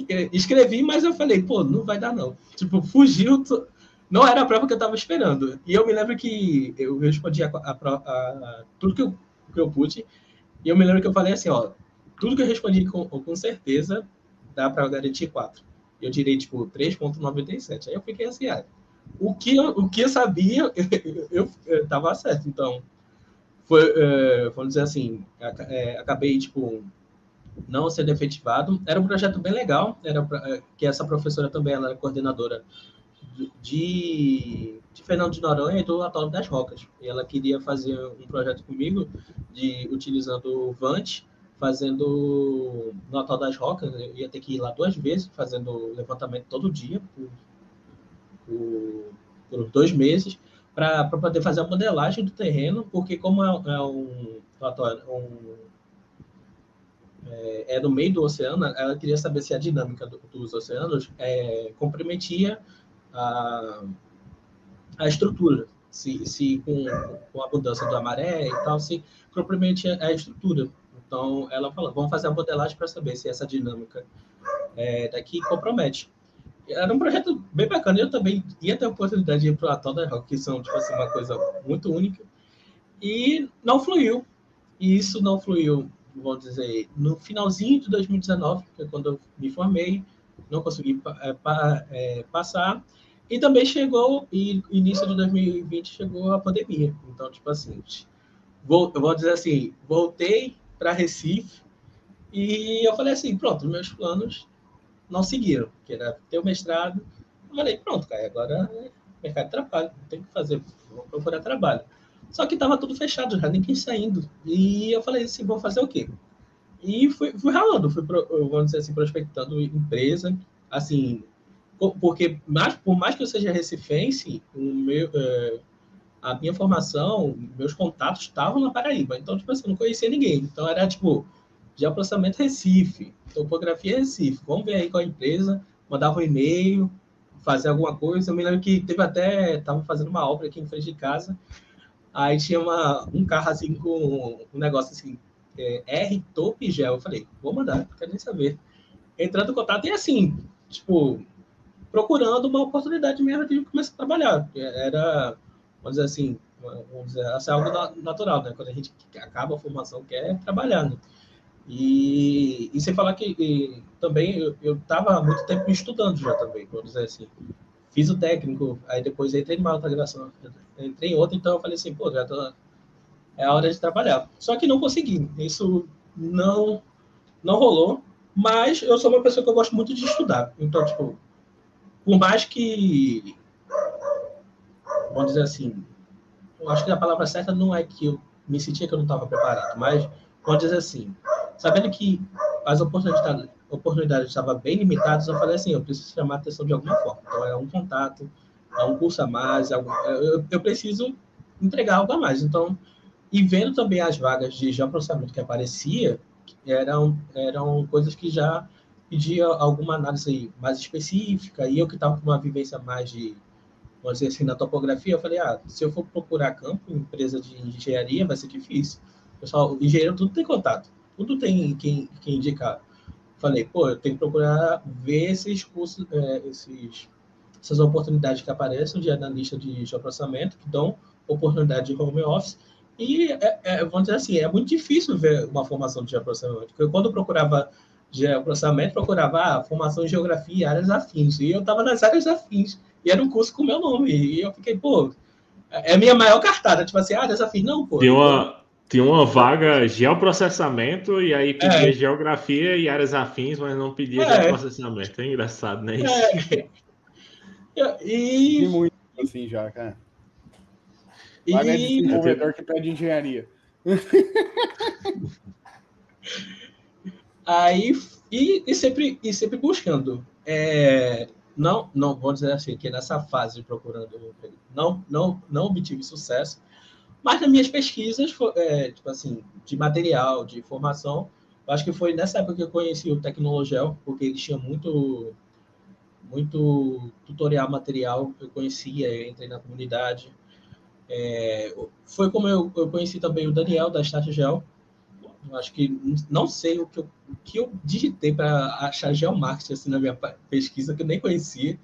é, escrevi, mas eu falei, pô, não vai dar não. Tipo, fugiu, não era a prova que eu estava esperando. E eu me lembro que eu respondi a, a, a, tudo que eu, que eu pude, e eu me lembro que eu falei assim, ó, tudo que eu respondi com, com certeza dá para garantir 4. Eu tirei, tipo, 3.97. Aí eu fiquei assim, ah, o que eu, o que eu sabia, eu, estava certo. Então, foi, é, vamos dizer assim, é, acabei, tipo, não sendo efetivado. Era um projeto bem legal, era é, que essa professora também ela era coordenadora de, de Fernando de Noronha e do Atolo das Rocas. E ela queria fazer um projeto comigo de utilizando o Vant fazendo no Natal das Rocas, eu ia ter que ir lá duas vezes, fazendo levantamento todo dia, por, por, por dois meses, para poder fazer a modelagem do terreno, porque como é, é um, um é, é, no meio do oceano, ela queria saber se a dinâmica do, dos oceanos é, comprometia a, a estrutura, se, se com, com a mudança da maré e tal, se comprometia a estrutura. Então, ela falou, vamos fazer a modelagem para saber se essa dinâmica é, daqui compromete. Era um projeto bem bacana. Eu também ia ter a oportunidade de ir para o Atol da Rock, que são, tipo assim, uma coisa muito única. E não fluiu. E isso não fluiu, vamos dizer, no finalzinho de 2019, que é quando eu me formei, não consegui é, passar. E também chegou, e início de 2020 chegou a pandemia. Então, tipo assim, vou, eu vou dizer assim, voltei para Recife. E eu falei assim, pronto, meus planos não seguiram, que era ter o mestrado. Eu falei, pronto, cara, agora é mercado de trabalho, tem que fazer, vou procurar trabalho. Só que estava tudo fechado, já ninguém saindo. E eu falei assim, vou fazer o quê? E fui, fui ralando, fui, vamos dizer assim, prospectando empresa, assim, porque mais, por mais que eu seja recifense, o meu, é, a minha formação, meus contatos estavam na Paraíba. Então, tipo assim, eu não conhecia ninguém. Então, era tipo, geoprocessamento Recife, topografia Recife. Vamos ver aí com a empresa. Mandava um e-mail, fazer alguma coisa. Eu me lembro que teve até, estava fazendo uma obra aqui em frente de casa. Aí tinha uma, um carro assim com um negócio assim, é, R Top Gel. Eu falei, vou mandar, quero nem saber. Entrando em contato e assim, tipo, procurando uma oportunidade mesmo de começar a trabalhar. Era vamos dizer assim, vamos dizer, é algo natural, né? Quando a gente acaba a formação, quer trabalhar, né? E, e sem falar que e, também eu estava há muito tempo estudando já também, vamos dizer assim. Fiz o técnico, aí depois entrei numa outra graduação, entrei em outra, então eu falei assim, pô, já tô, é a hora de trabalhar. Só que não consegui, isso não, não rolou, mas eu sou uma pessoa que eu gosto muito de estudar. Então, tipo, por mais que vamos dizer assim, eu acho que a palavra certa não é que eu me sentia que eu não estava preparado, mas pode dizer assim, sabendo que as oportunidades, oportunidades estavam bem limitadas, eu falei assim, eu preciso chamar a atenção de alguma forma. Então, é um contato, é um curso a mais, é eu, eu preciso entregar algo a mais. Então, e vendo também as vagas de geoprocessamento que aparecia, eram, eram coisas que já pedia alguma análise mais específica, e eu que estava com uma vivência mais de vamos dizer assim, na topografia, eu falei, ah, se eu for procurar campo, empresa de engenharia, vai ser difícil. Pessoal, engenheiro tudo tem contato, tudo tem quem, quem indicar. Falei, pô, eu tenho que procurar ver esses cursos, é, esses, essas oportunidades que aparecem de analista de geoprocessamento, que dão oportunidade de home office, e, é, é, vamos dizer assim, é muito difícil ver uma formação de geoprocessamento. Porque quando eu procurava geoprocessamento, procurava ah, formação em geografia e áreas afins, e eu estava nas áreas afins e era um curso com o meu nome. E eu fiquei, pô, é a minha maior cartada. Tipo assim, ah, desafio, não, pô. Tinha uma, tinha uma vaga geoprocessamento e aí pedia é. geografia e áreas afins, mas não pedia é. geoprocessamento. É engraçado, né? Isso. É. E... e muito assim já, cara. Vaga e... de desenvolvedor que pede engenharia. aí, e, e, sempre, e sempre buscando. É, não, não, vou dizer assim, que nessa fase procurando não, não, não obtive sucesso, Mas nas minhas pesquisas, é, tipo assim, de material, de informação, acho que foi nessa época que eu conheci o Tecnologel, porque eles tinham muito, muito tutorial material, eu conhecia, entrei na comunidade. É, foi como eu, eu, conheci também o Daniel, da Statgel. Acho que não sei o que eu, o que eu digitei para achar geomarketing assim, na minha pesquisa, que eu nem conhecia,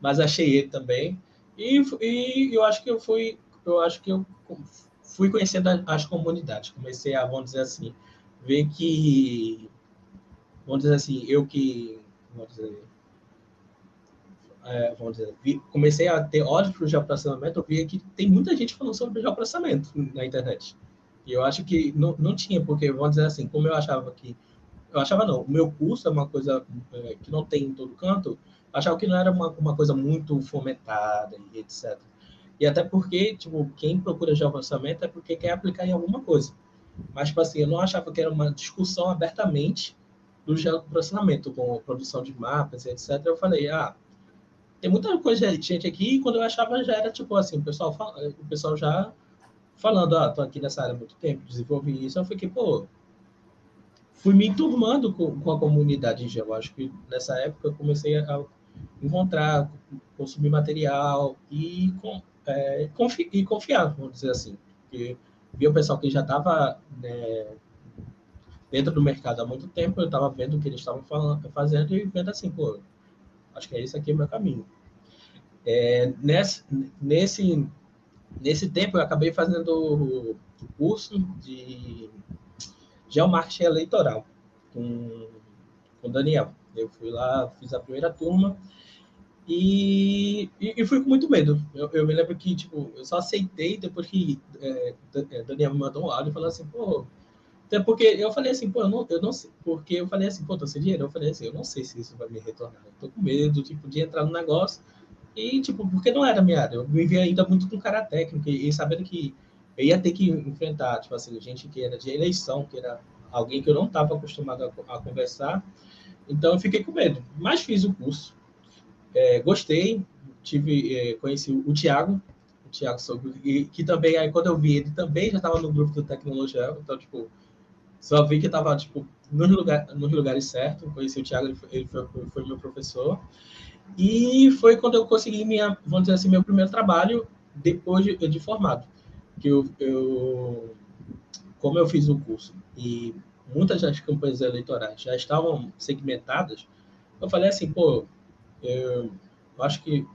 mas achei ele também. E, e eu acho que eu fui, eu acho que eu fui conhecendo as comunidades. Comecei a, vamos dizer assim, ver que, vamos dizer assim, eu que, vamos dizer, é, vamos dizer, vi, comecei a ter olhos para o geoprocessamento, eu vi que tem muita gente falando sobre geoprocessamento na internet. E eu acho que não, não tinha, porque, vamos dizer assim, como eu achava que, eu achava não, o meu curso é uma coisa é, que não tem em todo canto, achava que não era uma, uma coisa muito fomentada e etc. E até porque, tipo, quem procura geoprocessamento é porque quer aplicar em alguma coisa. Mas, tipo assim, eu não achava que era uma discussão abertamente do geoprocessamento, com produção de mapas, etc. Eu falei, ah, tem muita coisa de gente aqui, e quando eu achava já era, tipo assim, o pessoal, fala, o pessoal já falando, ah, tô aqui nessa área há muito tempo, desenvolvi isso. Eu fiquei, pô, fui me turmando com, com a comunidade em geral. Acho que nessa época eu comecei a encontrar, consumir material e, com, é, confi, e confiar, vamos dizer assim. Porque via o pessoal que já estava né, dentro do mercado há muito tempo, eu estava vendo o que eles estavam fazendo e vendo assim, pô, acho que é isso aqui o meu caminho. É, nesse, nesse, nesse tempo, eu acabei fazendo o curso de geomarketing eleitoral com o Daniel. Eu fui lá, fiz a primeira turma e, e, e, fui com muito medo. Eu, eu, me lembro que, tipo, eu só aceitei depois que é, é Daniel me mandou um áudio falou assim, pô. Até porque eu falei assim, pô, eu não, eu não sei. Porque eu falei assim, pô, tô sem dinheiro. Eu falei assim, eu não sei se isso vai me retornar. Eu tô com medo, tipo, de entrar no negócio. E, tipo, porque não era minha área. Eu me via ainda muito com cara técnico e, sabendo que eu ia ter que enfrentar, tipo assim, gente que era de eleição, que era alguém que eu não estava acostumado a, a conversar. Então eu fiquei com medo. Mas fiz o curso é, gostei, tive, é, conheci o Thiago, o Thiago Sogo, que também, aí quando eu vi ele, também já estava no grupo do Tecnologia, então, tipo, só vi que estava, tipo, nos, lugar, nos lugares certos, conheci o Thiago, ele foi, foi, meu professor, e foi quando eu consegui, minha, vamos dizer assim, meu primeiro trabalho depois de, de formado, que eu, eu, como eu fiz o curso, e muitas das campanhas eleitorais já estavam segmentadas, eu falei assim, pô, eu acho que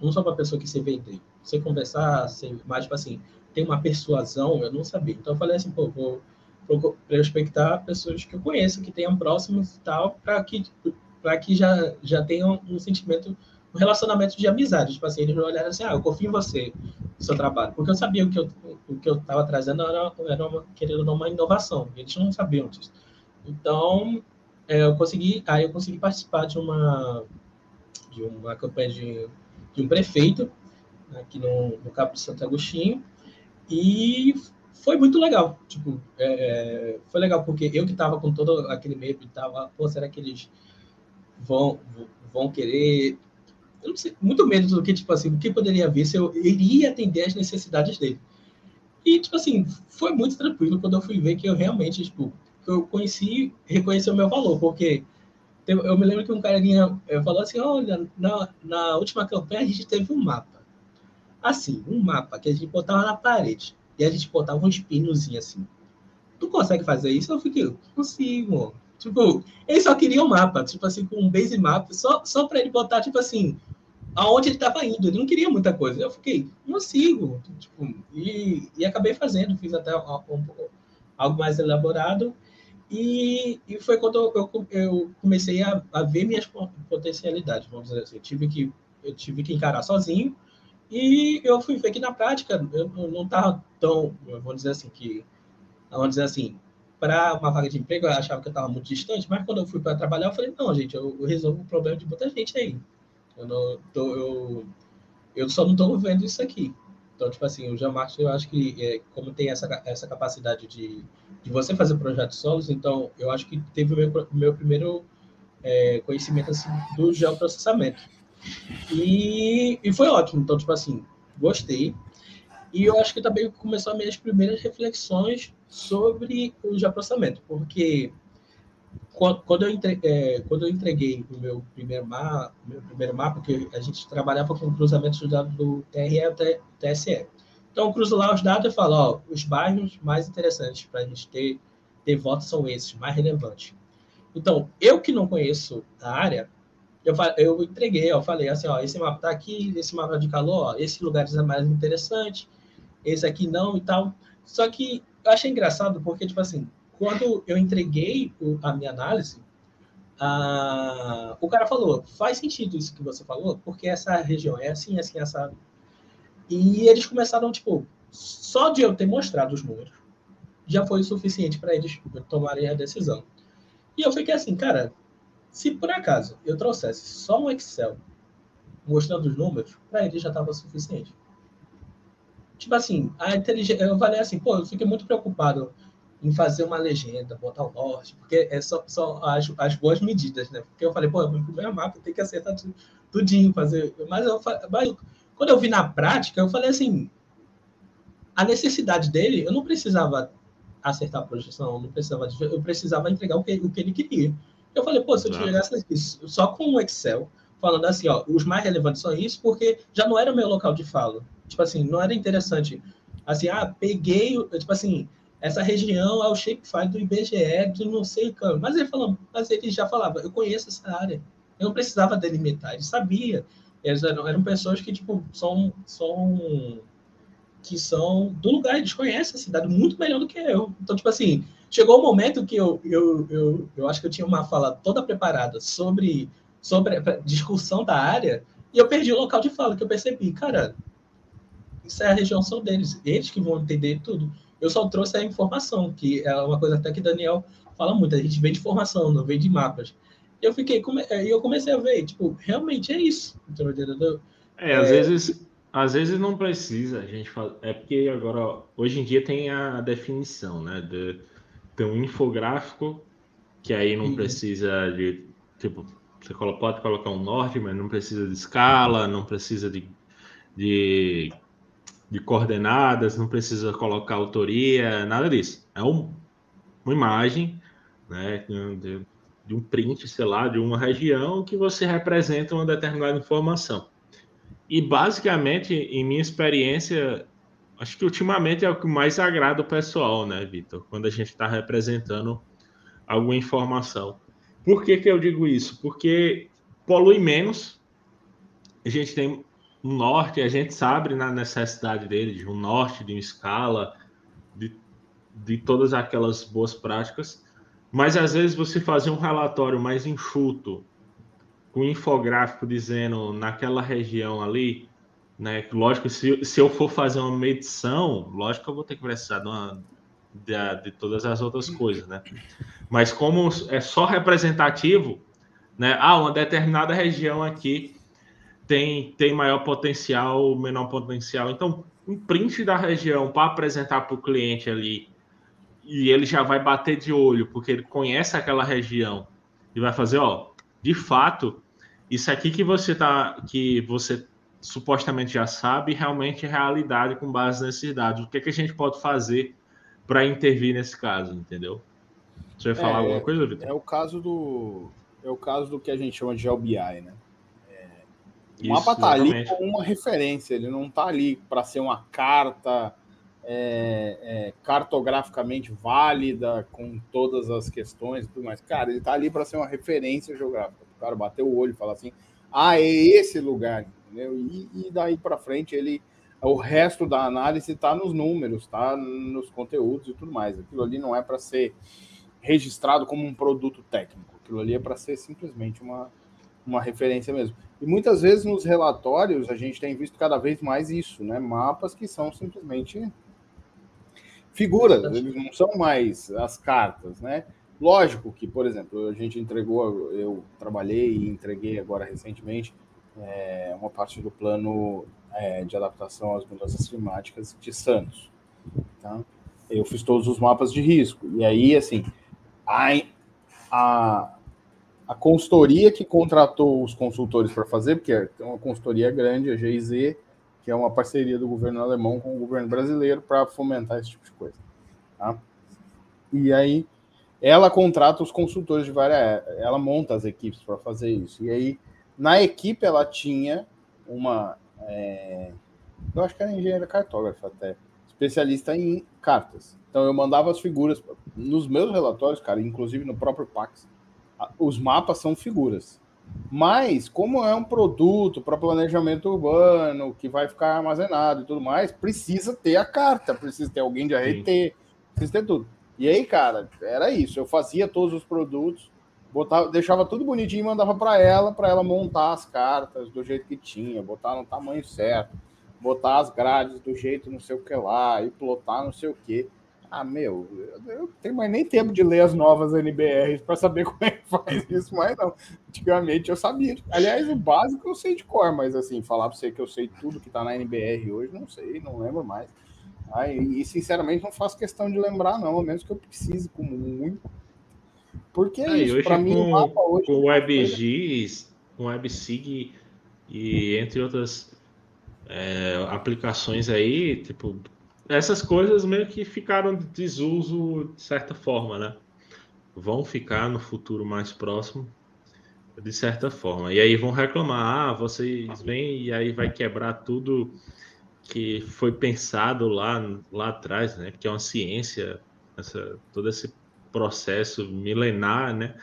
não sou uma pessoa que se vender. Você conversar, você, mais tipo assim, tem uma persuasão, eu não sabia. Então eu falei assim, pô, vou prospectar pessoas que eu conheço, que tenham próximos e tal, para que, para que já, já tenham um sentimento, um relacionamento de amizade. Tipo assim, eles olharam assim, ah, eu confio em você, no seu trabalho. Porque eu sabia o que eu o que eu estava trazendo era, era uma, querendo uma inovação. Eles não sabiam disso. Então, é, eu consegui, aí eu consegui participar de uma de uma campanha de, de um prefeito aqui no, no Cabo de Santo Agostinho e foi muito legal. Tipo, é, é foi legal porque eu que estava com todo aquele medo, tava, pô, será que eles vão vão querer eu não sei, muito medo do que tipo assim, o que poderia vir se eu iria atender as necessidades dele. E tipo assim, foi muito tranquilo quando eu fui ver que eu realmente, tipo, eu conheci, reconheci o meu valor, porque eu me lembro que um carinha falou assim: olha, na, na última campanha a gente teve um mapa. Assim, um mapa que a gente botava na parede. E a gente botava uns pinozinhos assim. Tu consegue fazer isso? Eu fiquei, consigo. Tipo, ele só queria um mapa, tipo assim, com um base map, só, só para ele botar, tipo assim, aonde ele estava indo. Ele não queria muita coisa. Eu fiquei, consigo. Tipo, e, e acabei fazendo, fiz até um, um, algo mais elaborado. E, e foi quando eu, eu comecei a, a, ver minhas potencialidades, vamos dizer assim. Eu tive que, eu tive que encarar sozinho e eu fui ver que na prática eu não estava tão, vamos dizer assim, que, vamos dizer assim, para uma vaga de emprego eu achava que eu estava muito distante, mas quando eu fui para trabalhar eu falei, não, gente, eu, resolvo o problema de muita gente aí. Eu, não, tô, eu, eu só não estou vendo isso aqui. Então, tipo assim, o Jean-Marc, eu acho que, é, como tem essa, essa capacidade de, de você fazer projetos solos, então, eu acho que teve o meu, meu primeiro é, conhecimento assim, do geoprocessamento. E, e foi ótimo. Então, tipo assim, gostei. E eu acho que também começou as minhas primeiras reflexões sobre o geoprocessamento, porque quando eu, entreguei, é, quando eu entreguei o meu primeiro, mapa, meu primeiro mapa, porque a gente trabalhava com cruzamento de dados do TRE e TSE. Então, eu cruzo lá os dados e falo, ó, os bairros mais interessantes para a gente ter, ter votos são esses, mais relevantes. Então, eu que não conheço a área, eu, eu entreguei, eu falei assim, ó, esse mapa está aqui, esse mapa de calor, ó, esse lugar é mais interessante, esse aqui não e tal. Só que eu achei engraçado porque, tipo assim, quando eu entreguei a minha análise, a, o cara falou, faz sentido isso que você falou, porque essa região é assim, assim, essa. E eles começaram, tipo, só de eu ter mostrado os números, já foi o suficiente para eles tomarem a decisão. E eu fiquei assim, cara, se por acaso eu trouxesse só um Excel mostrando os números, para eles já estava suficiente. Tipo assim, a inteligência, eu falei assim, pô, eu fiquei muito preocupado em fazer uma legenda, botar o norte, porque é só, só as, as boas medidas, né? Porque eu falei, pô, meu primeiro mapa tem que acertar tudo, tudinho, fazer. Mas, eu, mas quando eu vi na prática, eu falei assim, a necessidade dele, eu não precisava acertar a projeção, não precisava, eu precisava entregar o que, o que ele queria. Eu falei, pô, se eu chegasse só com o Excel, falando assim, ó, os mais relevantes são isso, porque já não era o meu local de fala. Tipo assim, não era interessante. Assim, ah, peguei, tipo assim, essa região é o shapefile do IBGE, de não sei como. Mas ele falou, mas ele já falava, eu conheço essa área. Eu não precisava delimitar, ele sabia. Eles eram, eram pessoas que, tipo, são, são que são do lugar, eles conhecem a cidade muito melhor do que eu. Então, tipo assim, chegou o um momento que eu, eu, eu, eu acho que eu tinha uma fala toda preparada sobre, sobre a discussão da área, e eu perdi o local de fala, que eu percebi, cara, isso é a região são deles, eles que vão entender tudo. Eu só trouxe a informação, que é uma coisa até que Daniel fala muito, a gente vem de informação, não vem de mapas. Eu fiquei, e eu comecei a ver, tipo, realmente é isso. É, às é, vezes, às vezes não precisa, a gente fala, é porque agora, hoje em dia tem a definição, né, de tem um infográfico, que aí não precisa de, tipo, você pode colocar um norte, mas não precisa de escala, não precisa de, de, de coordenadas, não precisa colocar autoria, nada disso. É um, uma imagem, né, de, de um print, sei lá, de uma região que você representa uma determinada informação. E basicamente, em minha experiência, acho que ultimamente é o que mais agrada o pessoal, né, Vitor? Quando a gente está representando alguma informação. Por que, que eu digo isso? Porque polui menos, a gente tem um norte, a gente sabe na necessidade dele, de um norte, de uma escala, de, de todas aquelas boas práticas, mas às vezes você fazer um relatório mais enxuto, com um infográfico dizendo naquela região ali, né? Lógico, se, se eu for fazer uma medição, lógico que eu vou ter que precisar de, uma, de, de todas as outras coisas, né? Mas como é só representativo, né? Ah, uma determinada região aqui tem, tem maior potencial, menor potencial. Então, um print da região para apresentar para o cliente ali e ele já vai bater de olho porque ele conhece aquela região e vai fazer, ó, de fato, isso aqui que você tá que você supostamente já sabe, realmente é realidade com base nesses dados. O que, é que a gente pode fazer para intervir nesse caso, entendeu? Você vai falar é, alguma coisa, Vitor? É o caso do é o caso do que a gente chama de LBI, né? É, o Isso, mapa está ali como uma referência, ele não está ali para ser uma carta é, é, cartograficamente válida com todas as questões e tudo mais. Cara, ele está ali para ser uma referência geográfica. O cara bater o olho e falar assim: ah, é esse lugar entendeu? E, e daí para frente ele o resto da análise está nos números, está nos conteúdos e tudo mais. Aquilo ali não é para ser registrado como um produto técnico. Aquilo ali é para ser simplesmente uma, uma referência mesmo. E muitas vezes nos relatórios a gente tem visto cada vez mais isso, né? Mapas que são simplesmente figuras, eles não são mais as cartas, né? Lógico que, por exemplo, a gente entregou, eu trabalhei e entreguei agora recentemente é, uma parte do plano é, de adaptação às mudanças climáticas de Santos. Tá? Eu fiz todos os mapas de risco. E aí, assim, a, a, a consultoria que contratou os consultores para fazer, porque é uma consultoria grande, a GIZ, que é uma parceria do governo alemão com o governo brasileiro para fomentar esse tipo de coisa. Tá? E aí ela contrata os consultores de várias, ela monta as equipes para fazer isso. E aí na equipe ela tinha uma, é, eu acho que era engenheira cartógrafa até, especialista em cartas. Então eu mandava as figuras nos meus relatórios, cara, inclusive no próprio Pax. Os mapas são figuras. Mas, como é um produto para planejamento urbano, que vai ficar armazenado e tudo mais, precisa ter a carta, precisa ter alguém de Sim. precisa ter tudo. E aí, cara, era isso. Eu fazia todos os produtos, botava, deixava tudo bonitinho e mandava para ela, para ela montar as cartas do jeito que tinha, botar no tamanho certo, botar as grades do jeito não sei o que lá, e plotar não sei o que. Ah, meu, eu não tenho mais nem tempo de ler as novas NBRs para saber como é que faz isso, mas não. Antigamente eu sabia. Aliás, o básico eu sei de cor, mas assim, falar para você que eu sei tudo que está na NBR hoje, não sei, não lembro mais. Ah, e, sinceramente não faço questão de lembrar, não, a menos que eu precise como muito. Porque é isso, para mim, com, o mapa hoje. Com WebGIS, com WebSig e entre outras é, aplicações aí, tipo, essas coisas meio que ficaram de desuso de certa forma, né? Vão ficar no futuro mais próximo, de certa forma. E aí vão reclamar, ah, vocês vêm e aí vai quebrar tudo que foi pensado lá, lá atrás, né? Que é uma ciência, essa, todo esse processo milenar, né?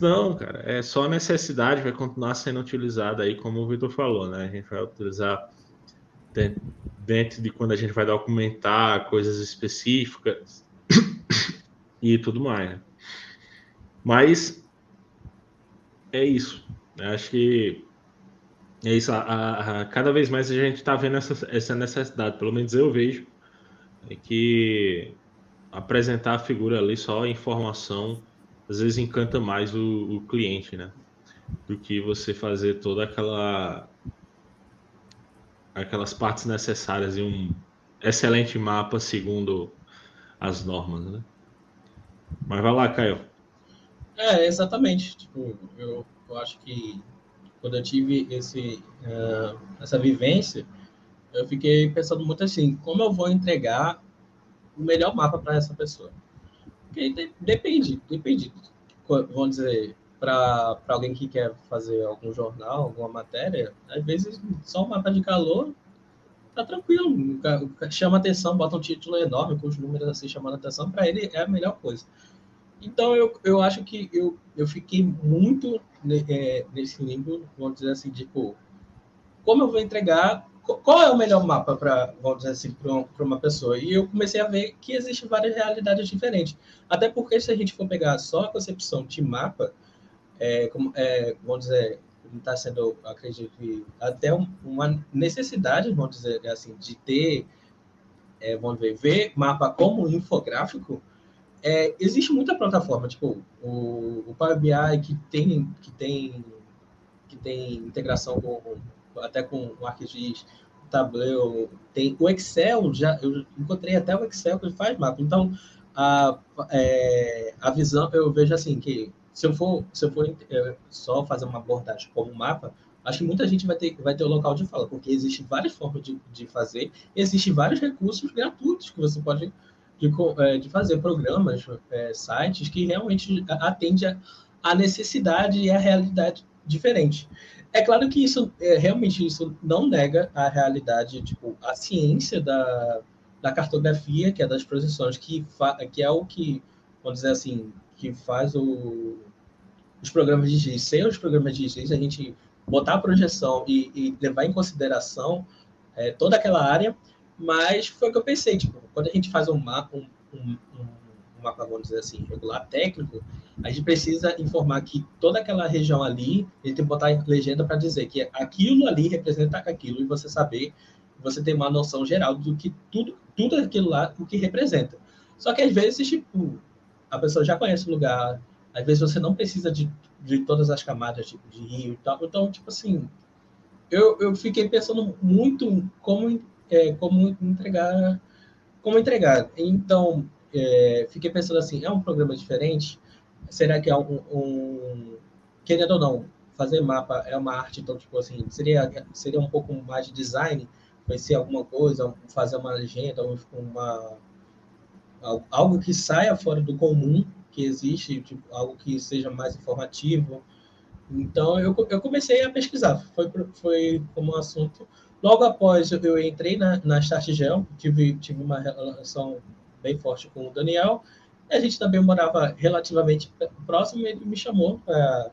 Não, cara, é só a necessidade, vai continuar sendo utilizada aí, como o Vitor falou, né? A gente vai utilizar dentro de quando a gente vai documentar coisas específicas e tudo mais. Né? Mas é isso. Eu acho que é isso. A, a, a, cada vez mais a gente está vendo essa, essa necessidade, pelo menos eu vejo, é que apresentar a figura ali só informação às vezes encanta mais o, o cliente, né? Do que você fazer toda aquela aquelas partes necessárias em um excelente mapa segundo as normas, né? Mas vai lá, Caio. É, exatamente. Tipo, eu, eu acho que quando eu tive esse, uh, essa vivência, eu fiquei pensando muito assim, como eu vou entregar o melhor mapa para essa pessoa? Porque de, depende, depende. Vamos dizer, para alguém que quer fazer algum jornal, alguma matéria, às vezes só um mapa de calor tá tranquilo, chama atenção, bota um título enorme com os números assim chamando atenção, para ele é a melhor coisa. Então eu, eu acho que eu, eu fiquei muito é, nesse limbo, vamos dizer assim, tipo, como eu vou entregar, qual é o melhor mapa para, vamos dizer assim, para uma pessoa? E eu comecei a ver que existem várias realidades diferentes. Até porque se a gente for pegar só a concepção de mapa, é, como, é, vamos dizer, está sendo, acredito que até uma necessidade, vamos dizer assim, de ter, é, vamos ver, ver mapa como infográfico, é, existe muita plataforma, tipo o, o Power BI que tem que tem que tem integração com até com o ArcGIS, o Tableau, tem o Excel já eu encontrei até o Excel que faz mapa. Então a, é, a visão eu vejo assim que se eu for, se eu for é, só fazer uma abordagem como mapa, acho que muita gente vai ter, vai ter o local de fala, porque existem várias formas de, de fazer, existem vários recursos gratuitos que você pode de, é, de fazer, programas, é, sites que realmente atendem a, necessidade e a realidade diferente. É claro que isso, é, realmente, isso não nega a realidade, tipo, a ciência da, da cartografia, que é das posições, que, que é o que, vamos dizer assim, que faz o, os programas de GIS. Sem os programas de GIS, a gente botar a projeção e, e levar em consideração é, toda aquela área, mas foi o que eu pensei, tipo, quando a gente faz um mapa, um, um, um mapa, vamos dizer assim, regular técnico, a gente precisa informar que toda aquela região ali, a gente tem que botar legenda para dizer que aquilo ali representa aquilo, e você saber, você ter uma noção geral do que tudo, tudo aquilo lá, o que representa. Só que às vezes, tipo, a pessoa já conhece o lugar, às vezes você não precisa de, de todas as camadas tipo, de rio e tal. Então, tipo assim, eu, eu fiquei pensando muito como, é, como entregar. Como entregar. Então, é, fiquei pensando assim, é um programa diferente? Será que é um, um querendo ou não, fazer mapa é uma arte, então, tipo assim, seria, seria um pouco mais de design, conhecer alguma coisa, fazer uma legenda, uma, algo que saia fora do comum que existe, tipo, algo que seja mais informativo. Então, eu, eu comecei a pesquisar, foi, foi como um assunto. Logo após eu, entrei na, na Start Gel, tive, tive uma relação bem forte com o Daniel, a gente também morava relativamente próximo, ele me chamou para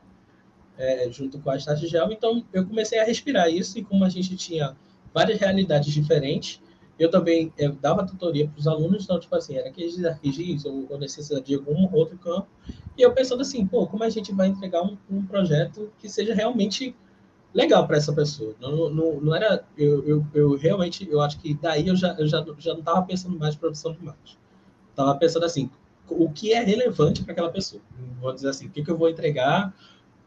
é, junto com a Estatigel, então eu comecei a respirar isso, e como a gente tinha várias realidades diferentes, eu também eu dava tutoria para os alunos, então, tipo assim, era aqueles RGs ou, ou necessidade de algum outro campo, e eu pensando assim, pô, como a gente vai entregar um, um projeto que seja realmente legal para essa pessoa. Não, não, não era, eu, eu, eu, realmente, eu acho que daí eu já, eu já, já não estava pensando mais em produção de imagem. Estava pensando assim, o que é relevante para aquela pessoa. Vou dizer assim, o que, que eu vou entregar,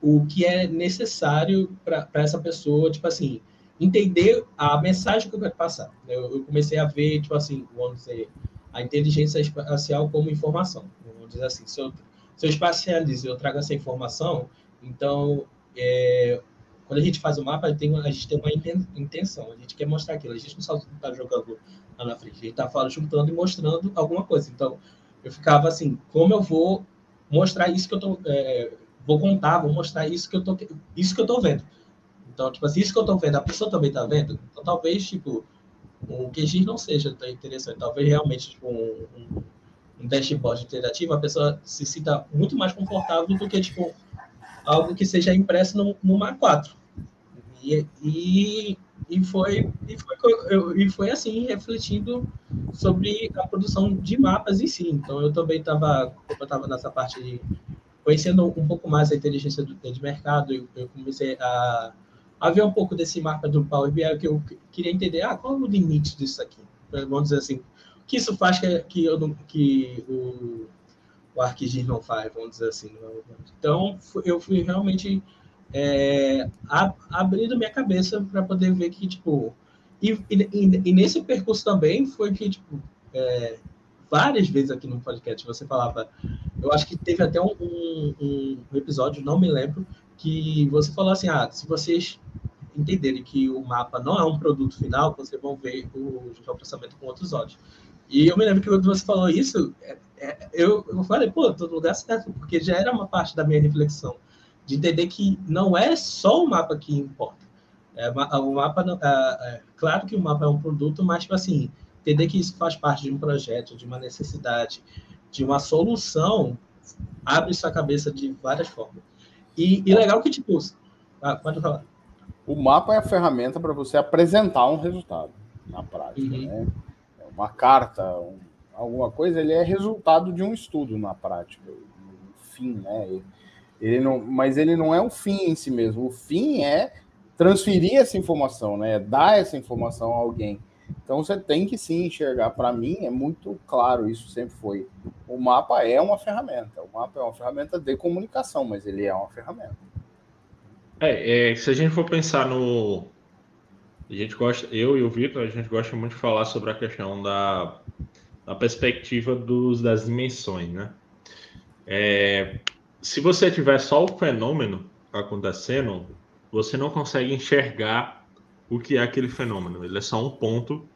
o que é necessário para essa pessoa, tipo assim, entender a mensagem que eu quero passar. Eu, eu, comecei a ver, tipo assim, vamos dizer, a inteligência espacial como informação. Vamos dizer assim, se eu, se eu espacializo eu trago essa informação, então, é, quando a gente faz o mapa, a gente tem uma intenção, a gente quer mostrar aquilo, a gente não só está jogando lá na frente, a gente está juntando e mostrando alguma coisa. Então, eu ficava assim, como eu vou mostrar isso que eu tô, é, vou contar, vou mostrar isso que eu tô, isso que eu tô vendo. Então, tipo assim, isso que eu tô vendo, a pessoa também tá vendo. Então, talvez, tipo, o QGIS não seja tão interessante. Talvez realmente, tipo, um, um, um dashboard interativo, a pessoa se sinta muito mais confortável do que, tipo, algo que seja impresso no, no MA4. E, e e foi, e foi, eu, e foi assim, refletindo sobre a produção de mapas em si. Então, eu também estava, estava nessa parte de conhecendo um pouco mais a inteligência do, de mercado, eu, eu comecei a, a ver um pouco desse mapa do Power BI, que eu queria entender, ah, qual é o limite disso aqui? Vamos dizer assim, o que isso faz que, que, eu, que o, o ArcGIS não faz, vamos dizer assim. Então, eu fui realmente é, abrindo minha cabeça para poder ver que, tipo, e, e, e, nesse percurso também foi que, tipo, é, várias vezes aqui no podcast você falava, eu acho que teve até um, um, um, episódio, não me lembro, que você falou assim, ah, se vocês entenderem que o mapa não é um produto final, vocês vão ver o geoprocessamento com outros olhos. E eu me lembro que quando você falou isso, é, é, eu, eu falei, pô, todo lugar certo, porque já era uma parte da minha reflexão de entender que não é só o mapa que importa. É, o mapa, é, é, claro que o mapa é um produto, mas tipo assim, entender que isso faz parte de um projeto, de uma necessidade, de uma solução, abre sua cabeça de várias formas. E, e legal que tipo, ah, pode falar. O mapa é a ferramenta para você apresentar um resultado na prática, uhum. né? É uma carta, um, alguma coisa, ele é resultado de um estudo na prática, no fim, né? Ele não, mas ele não é um fim em si mesmo. O fim é transferir essa informação, né? Dar essa informação a alguém. Então você tem que sim enxergar. Para mim é muito claro isso sempre foi. O mapa é uma ferramenta. O mapa é uma ferramenta de comunicação, mas ele é uma ferramenta. É, é se a gente for pensar no, a gente gosta, eu e o Vitor, a gente gosta muito de falar sobre a questão da, da perspectiva dos, das dimensões, né? É, se você tiver só o fenômeno acontecendo, você não consegue enxergar o que é aquele fenômeno. Ele é só um ponto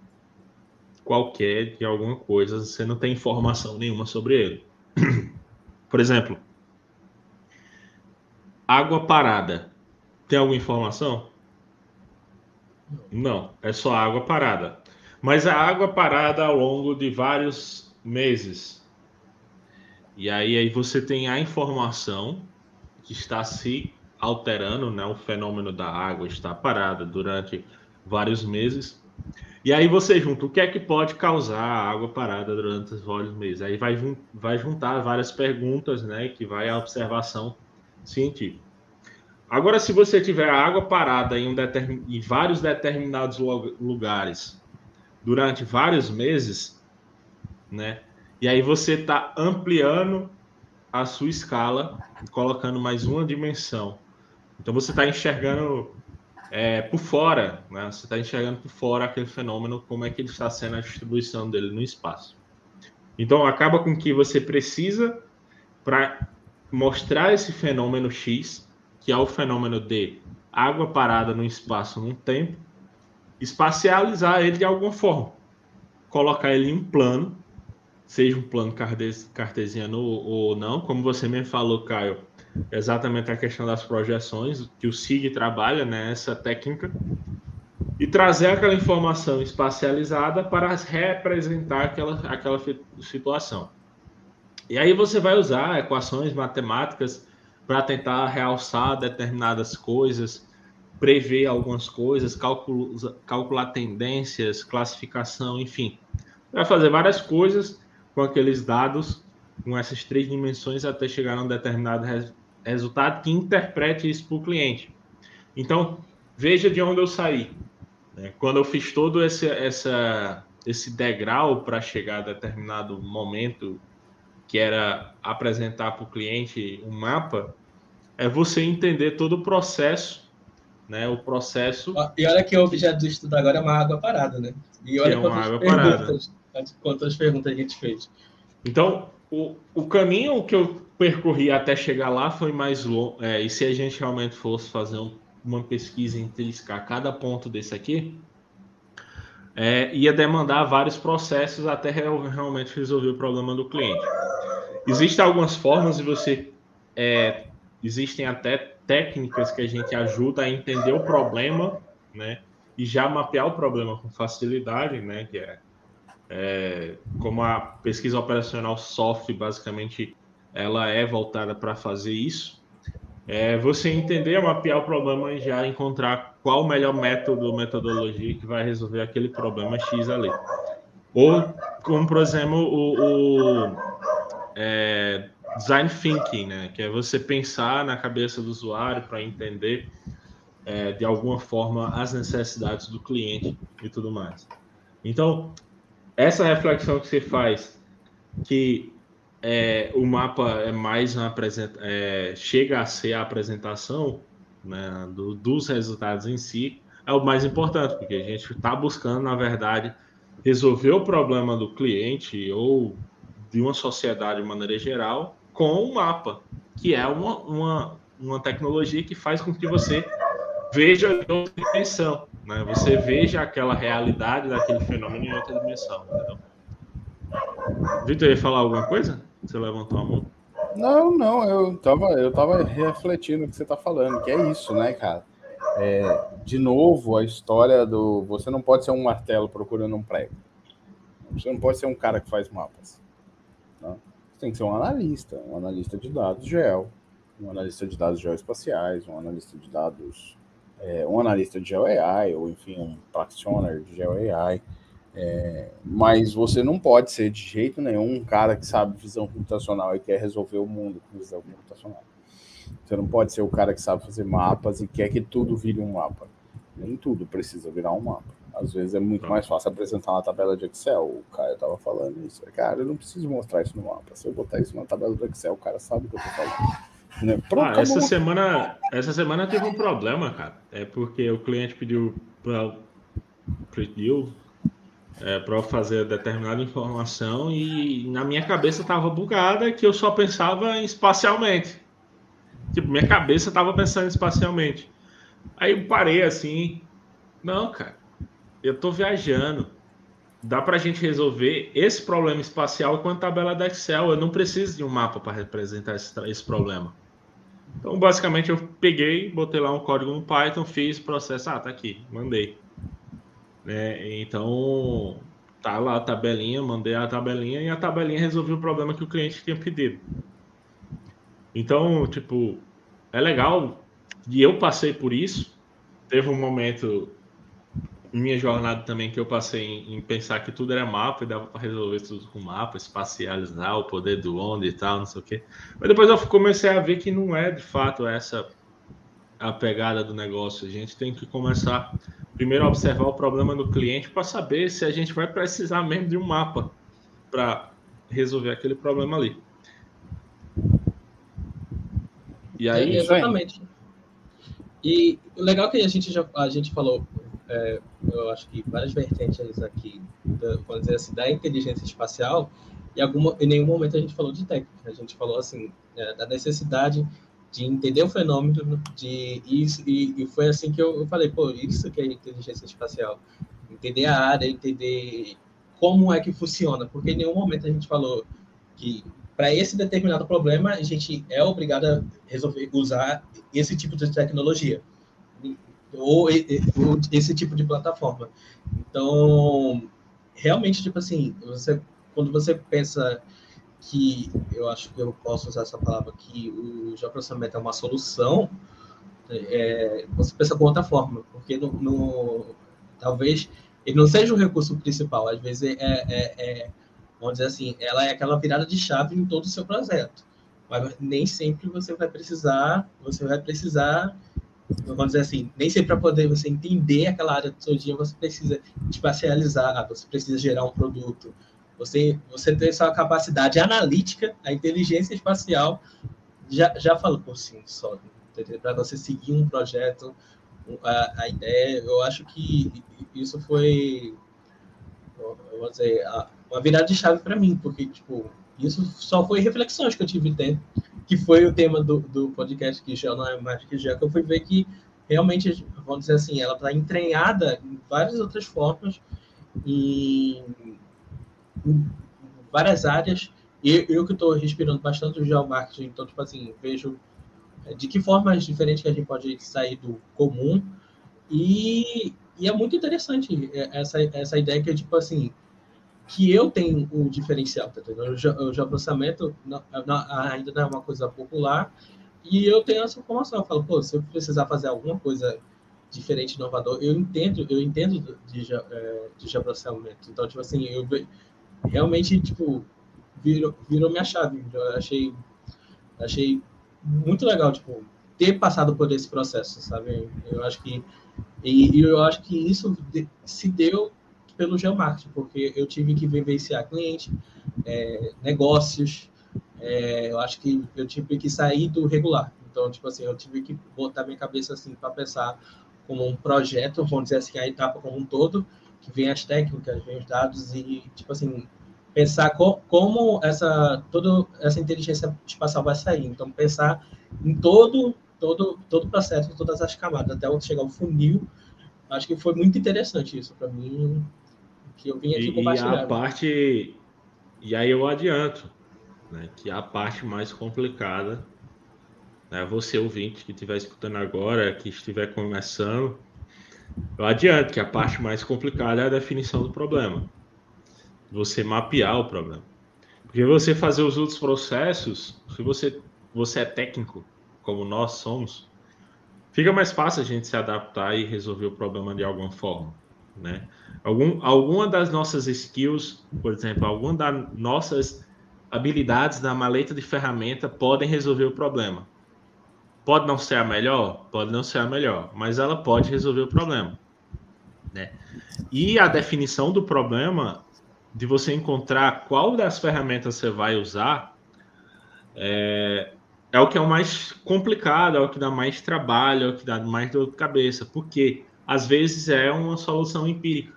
qualquer de alguma coisa, você não tem informação nenhuma sobre ele. Por exemplo, água parada. Tem alguma informação? Não, é só água parada. Mas a água parada ao longo de vários meses, e aí, aí você tem a informação que está se alterando, né? O fenômeno da água está parada durante vários meses. E aí você junta o que é que pode causar a água parada durante vários meses. Aí vai, vai juntar várias perguntas, né? Que vai a observação científica. Agora, se você tiver a água parada em, um determin... em vários determinados lugares durante vários meses, né? E aí você está ampliando a sua escala, colocando mais uma dimensão. Então você está enxergando é, por fora, né? Você está enxergando por fora aquele fenômeno, como é que ele está sendo a distribuição dele no espaço. Então acaba com que você precisa para mostrar esse fenômeno X, que é o fenômeno de água parada no espaço num tempo, espacializar ele de alguma forma, colocar ele em um plano, seja um plano cartesiano ou não, como você mesmo falou, Caio, exatamente a questão das projeções, que o SIG trabalha nessa né, técnica, e trazer aquela informação espacializada para representar aquela, aquela situação. E aí você vai usar equações matemáticas para tentar realçar determinadas coisas, prever algumas coisas, calcular, calcular tendências, classificação, enfim. Vai fazer várias coisas com aqueles dados, com essas três dimensões, até chegar a um determinado res, resultado que interprete isso para o cliente. Então, veja de onde eu saí. Né? Quando eu fiz todo esse, essa, esse degrau para chegar a determinado momento que era apresentar para o cliente um mapa, é você entender todo o processo, né? O processo. E olha que o objeto do estudo agora é uma água parada, né? E olha é uma água parada. Quantas perguntas a gente fez. Então, o, o caminho que eu percorri até chegar lá foi mais longo. É, e se a gente realmente fosse fazer um, uma pesquisa intrínseca a cada ponto desse aqui, é, ia demandar vários processos até realmente resolver o problema do cliente. Existem algumas formas de você. É, existem até técnicas que a gente ajuda a entender o problema, né? E já mapear o problema com facilidade, né? Que é, é como a pesquisa operacional SOF, basicamente, ela é voltada para fazer isso. É você entender, mapear o problema e já encontrar qual o melhor método ou metodologia que vai resolver aquele problema X ali. Ou, como por exemplo, o, o é, design thinking, né? Que é você pensar na cabeça do usuário para entender é, de alguma forma as necessidades do cliente e tudo mais. Então, essa reflexão que você faz, que é, o mapa é mais uma apresenta é, chega a ser a apresentação né, do, dos resultados em si, é o mais importante, porque a gente está buscando, na verdade, resolver o problema do cliente ou de uma sociedade de maneira geral com o mapa, que é uma, uma, uma tecnologia que faz com que você veja em outra dimensão, né? Você veja aquela realidade daquele fenômeno em outra dimensão, entendeu? Vitor, ia falar alguma coisa? Você levantou a mão? Não, não, eu tava, eu tava refletindo o que você tá falando, que é isso, né, cara? É, de novo, a história do. Você não pode ser um martelo procurando um prego. Você não pode ser um cara que faz mapas. Né? Você tem que ser um analista, um analista de dados gel, um analista de dados geoespaciais, um analista de dados, é, um analista de GeoAI, ou enfim, um practitioner de GeoAI. É, mas você não pode ser de jeito nenhum um cara que sabe visão computacional e quer resolver o mundo com visão computacional. Você não pode ser o cara que sabe fazer mapas e quer que tudo vire um mapa. Nem tudo precisa virar um mapa. Às vezes é muito mais fácil apresentar uma tabela de Excel. O Caio estava falando isso. Cara, eu não preciso mostrar isso no mapa. Se eu botar isso na tabela do Excel, o cara sabe o que eu estou falando. Né? Pronto, ah, essa semana, essa semana teve um problema, cara. É porque o cliente pediu para pediu é, para fazer determinada informação e na minha cabeça estava bugada que eu só pensava em espacialmente. Tipo, minha cabeça estava pensando espacialmente. Aí eu parei assim, não, cara eu estou viajando. Dá para a gente resolver esse problema espacial com a tabela da Excel. Eu não preciso de um mapa para representar esse, esse, problema. Então, basicamente, eu peguei, botei lá um código no Python, fiz processo. Ah, tá aqui, mandei. Né? Então, tá lá a tabelinha, mandei a tabelinha e a tabelinha resolveu o problema que o cliente tinha pedido. Então, tipo, é legal. E eu passei por isso. Teve um momento minha jornada também que eu passei em, em, pensar que tudo era mapa e dava para resolver tudo com mapa, espacializar o poder do onde e tal, não sei o quê. Mas depois eu comecei a ver que não é de fato essa a pegada do negócio. A gente tem que começar primeiro a observar o problema do cliente para saber se a gente vai precisar mesmo de um mapa para resolver aquele problema ali. E aí, é, exatamente. E o legal é que a gente já a gente falou é, eu acho que várias vertentes aqui, da, vamos dizer assim, da inteligência espacial, e alguma, em nenhum momento a gente falou de técnica, a gente falou assim, é, da necessidade de entender o fenômeno, de isso, e, e foi assim que eu, eu, falei, pô, isso que é inteligência espacial. Entender a área, entender como é que funciona, porque em nenhum momento a gente falou que para esse determinado problema a gente é obrigado a resolver usar esse tipo de tecnologia ou, ou esse tipo de plataforma. Então, realmente, tipo assim, você quando você pensa que eu acho que eu posso usar essa palavra que o geoprocessamento é uma solução, é, você pensa com outra forma, porque no, no, talvez ele não seja o recurso principal, às vezes é, é, é, vamos dizer assim, ela é aquela virada de chave em todo o seu projeto, mas nem sempre você vai precisar, você vai precisar, vamos dizer assim, nem sempre para poder você entender aquela área do seu dia, você precisa espacializar, você precisa gerar um produto, você, você tem essa capacidade analítica, a inteligência espacial já, já falou por si só. Para você seguir um projeto, a, a, ideia, eu acho que isso foi, vou dizer, uma virada de chave para mim, porque, tipo, isso só foi reflexões que eu tive dentro, que foi o tema do, do podcast que já não é mais que já, que eu fui ver que realmente, vamos dizer assim, ela está entranhada em várias outras formas e em várias áreas. E eu que estou respirando bastante o geomarketing, então, tipo assim, vejo é, de que formas diferentes que a gente pode sair do comum. E, e é muito interessante é, essa, essa ideia que é, tipo assim, que eu tenho o diferencial, tá entendendo? O geoprocessamento ainda não é uma coisa popular, e eu tenho essa informação. Eu falo, pô, se eu precisar fazer alguma coisa diferente, inovador, eu entendo, eu entendo de, é, de geoprocessamento. Então, tipo assim, eu, realmente, tipo, virou, virou minha chave. Eu achei, achei muito legal, tipo, ter passado por esse processo, sabe? Eu acho que e, eu acho que isso se deu pelo geomarketing, porque eu tive que vivenciar cliente, é, negócios, é, eu acho que eu tive que sair do regular. Então, tipo assim, eu tive que botar minha cabeça assim para pensar como um projeto, vamos dizer assim, a etapa como um todo, que vem as técnicas, vem os dados e, tipo assim, pensar co como essa, toda essa inteligência espacial vai sair. Então, pensar em todo, todo, todo o processo, todas as camadas, até chegar ao funil. Acho que foi muito interessante isso para mim, que eu vim aqui compartilhar. E a parte, e aí eu adianto, né, que a parte mais complicada, né, você ouvinte que estiver escutando agora, que estiver começando, eu adianto que a parte mais complicada é a definição do problema. Você mapear o problema. Porque você fazer os outros processos, se você, você é técnico, como nós somos, fica mais fácil a gente se adaptar e resolver o problema de alguma forma. Né? Algum, alguma das nossas skills, por exemplo, alguma das nossas habilidades na maleta de ferramenta podem resolver o problema. Pode não ser a melhor? Pode não ser a melhor, mas ela pode resolver o problema. Né? E a definição do problema, de você encontrar qual das ferramentas você vai usar, é, é o que é o mais complicado, é o que dá mais trabalho, é o que dá mais dor de cabeça, porque às vezes é uma solução empírica.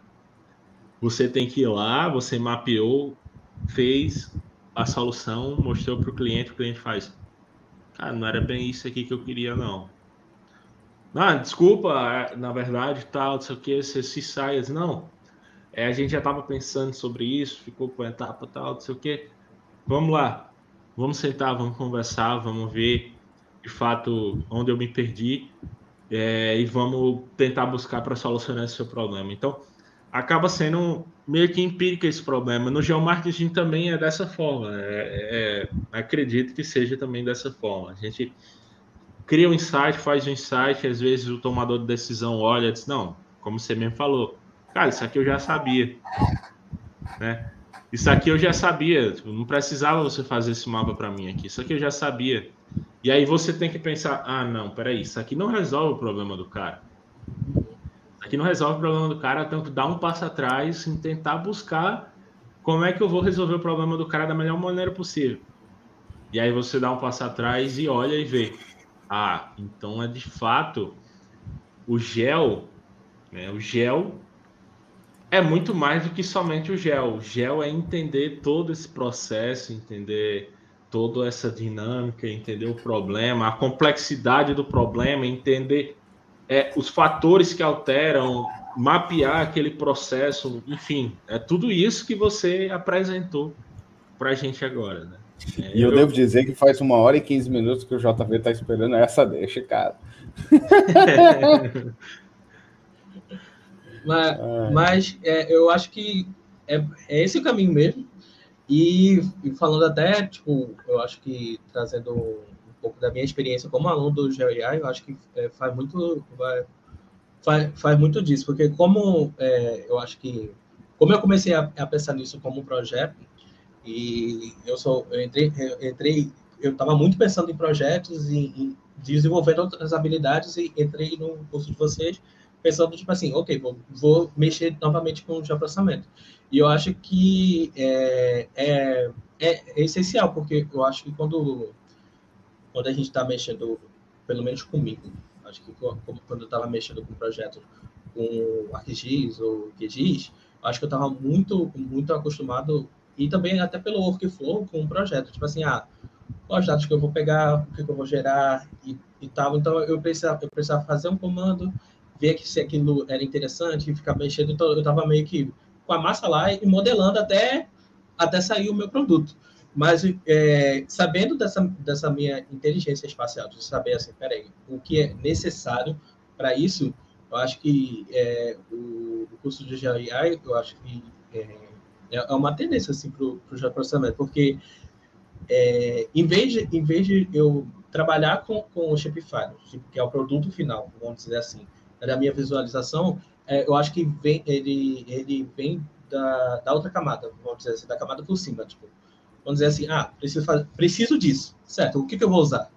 Você tem que ir lá, você mapeou, fez a solução, mostrou para o cliente, o cliente faz ah, não era bem isso aqui que eu queria, não. Ah, desculpa, é, na verdade, tal, não sei o que, se sai. Não, é, a gente já estava pensando sobre isso, ficou com a etapa tal, não sei o que. Vamos lá, vamos sentar, vamos conversar, vamos ver de fato onde eu me perdi é, e vamos tentar buscar para solucionar esse seu problema. Então, acaba sendo meio que empírico esse problema. No geomarketing também é dessa forma. É, é, acredito que seja também dessa forma. A gente cria um insight, faz um insight, às vezes o tomador de decisão olha e diz, não, como você mesmo falou, cara, isso aqui eu já sabia. Né? Isso aqui eu já sabia, não precisava você fazer esse mapa para mim aqui, isso aqui eu já sabia. E aí você tem que pensar, ah, não, peraí, isso aqui não resolve o problema do cara que não resolve o problema do cara, eu tenho que dar um passo atrás e tentar buscar como é que eu vou resolver o problema do cara da melhor maneira possível. E aí você dá um passo atrás e olha e vê. Ah, então é de fato o gel, né? O gel é muito mais do que somente o gel. O gel é entender todo esse processo, entender toda essa dinâmica, entender o problema, a complexidade do problema, entender é, os fatores que alteram, mapear aquele processo, enfim, é tudo isso que você apresentou para a gente agora, né? É, e eu, eu, devo dizer que faz uma hora e 15 minutos que o JV está esperando essa deixa, cara. mas, mas é, eu acho que é, é esse o caminho mesmo. E, e, falando até, tipo, eu acho que trazendo um pouco da minha experiência como aluno do GeoAI, eu acho que é, faz muito vai, faz, faz muito disso, porque como é, eu acho que como eu comecei a, a, pensar nisso como um projeto e eu sou eu entrei eu entrei eu estava muito pensando em projetos e em desenvolvendo outras habilidades e entrei no curso de vocês pensando tipo assim, ok, vou, vou mexer novamente com o geoprocessamento. E eu acho que é, é, é, essencial, porque eu acho que quando, quando a gente está mexendo, pelo menos comigo, acho que quando eu estava mexendo com projetos com ArcGIS ou QGIS, acho que eu estava muito, muito acostumado, e também até pelo workflow com o projeto, tipo assim, ah, quais dados que eu vou pegar, o que eu vou gerar e, e tal. Então, eu precisava, eu precisava fazer um comando, ver que se aquilo era interessante, ficar mexendo. Então, eu estava meio que com a massa lá e modelando até, até sair o meu produto. Mas é, sabendo dessa, dessa minha inteligência espacial, de saber assim, peraí, o que é necessário para isso, eu acho que é, o, curso de GII, eu acho que é, é uma tendência assim, para o processamento, porque é, em, vez de, em vez de eu trabalhar com, com o Shopify, que é o produto final, vamos dizer assim, da minha visualização, é, eu acho que vem, ele, ele vem da, da outra camada, vamos dizer assim, da camada por cima. Tipo, vamos dizer assim, ah, preciso, fazer, preciso disso, certo? O que, que eu vou usar?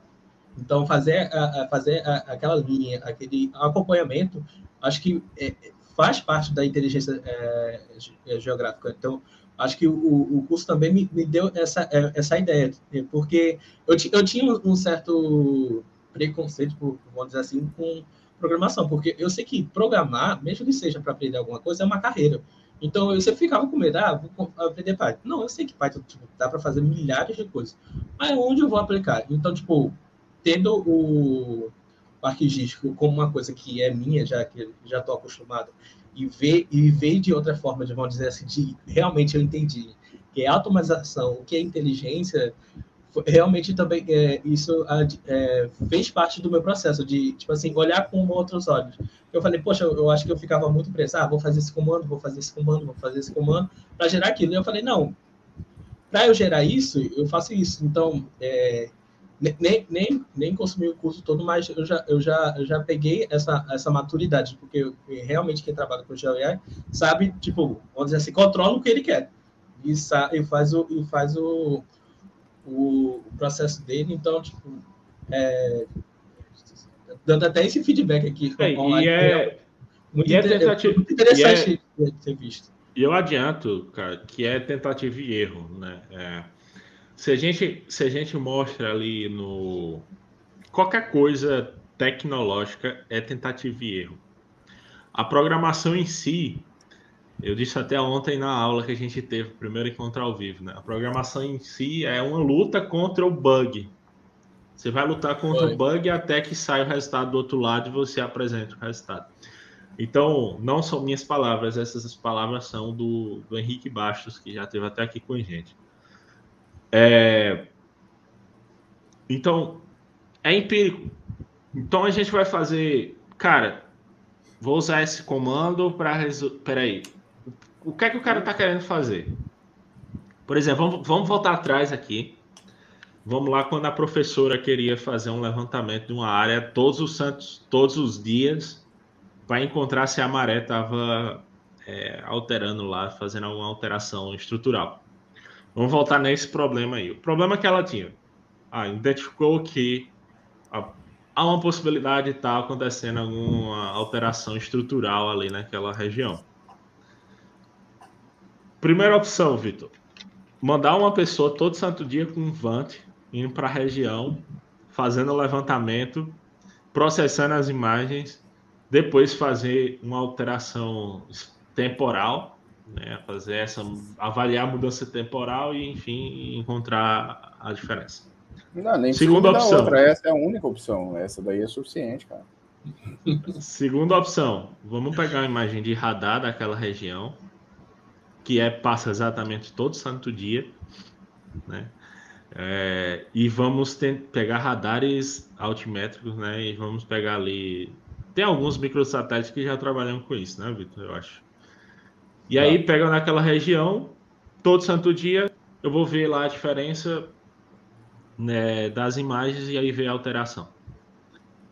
Então, fazer, a, a fazer a, aquela linha, aquele acompanhamento, acho que é, faz parte da inteligência é, geográfica. Então, acho que o, o curso também me, me deu essa, é, essa ideia, porque eu, eu tinha um certo preconceito, vamos dizer assim, com programação, porque eu sei que programar, mesmo que seja para aprender alguma coisa, é uma carreira. Então, eu sempre ficava com medo, ah, vou aprender Python. Não, eu sei que Python tipo, dá para fazer milhares de coisas. Mas onde eu vou aplicar? Então, tipo, tendo o, o ArcGIS como uma coisa que é minha, já que já estou acostumado, e ver, e ver de outra forma, de, vamos dizer assim, de realmente eu entendi, que é automatização, o que é inteligência, realmente também é, isso é, fez parte do meu processo de tipo assim olhar com outros olhos. Eu falei poxa eu, acho que eu ficava muito preso. Ah vou fazer esse comando vou fazer esse comando vou fazer esse comando para gerar aquilo. E eu falei não para eu gerar isso eu faço isso. Então é, nem, nem, nem consumi o curso todo, mas eu já, eu já, eu já peguei essa, essa maturidade, porque realmente quem trabalha com GeoAI sabe, tipo, vamos dizer assim, controla o que ele quer. E, e faz o, e faz o, o, o processo dele, então, tipo, é, dando até esse feedback aqui. É, online, e é, muito, e é tentativa, muito interessante e é, ser visto. E eu adianto, cara, que é tentativa e erro, né? É, se, a gente, se a gente mostra ali no... Qualquer coisa tecnológica é tentativa e erro. A programação em si, eu disse até ontem na aula que a gente teve, primeiro encontro ao vivo, né? A programação em si é uma luta contra o bug. Você vai lutar contra o bug até que saia o resultado do outro lado e você apresenta o resultado. Então, não são minhas palavras, essas palavras são do, do Henrique Bastos, que já esteve até aqui com a gente. É... Então, é empírico. Então, a gente vai fazer. Cara, vou usar esse comando para. Resol... Peraí, o que é que o cara está querendo fazer? Por exemplo, vamos, vamos voltar atrás aqui. Vamos lá quando a professora queria fazer um levantamento de uma área todos os santos, todos os dias, para encontrar se a maré estava é, alterando lá, fazendo alguma alteração estrutural. Vamos voltar nesse problema aí. O problema que ela tinha, ah, identificou que há uma possibilidade de estar tá acontecendo alguma alteração estrutural ali naquela região. Primeira opção, Vitor. Mandar uma pessoa todo santo dia com um Vant, indo para a região, fazendo o levantamento, processando as imagens, depois fazer uma alteração temporal, né? Fazer essa, avaliar a mudança temporal e, enfim, encontrar a diferença. Não, nem Segunda opção. Outra. Essa é a única opção. Essa daí é suficiente, cara. Segunda opção, vamos pegar uma imagem de radar daquela região, que é passa exatamente todo santo dia, né? É, e vamos ter, pegar radares altimétricos, né? E vamos pegar ali. Tem alguns microsatélites que já trabalham com isso, né, Vitor? Eu acho. E tá. aí, pega naquela região, todo santo dia, eu vou ver lá a diferença né, das imagens e aí ver a alteração.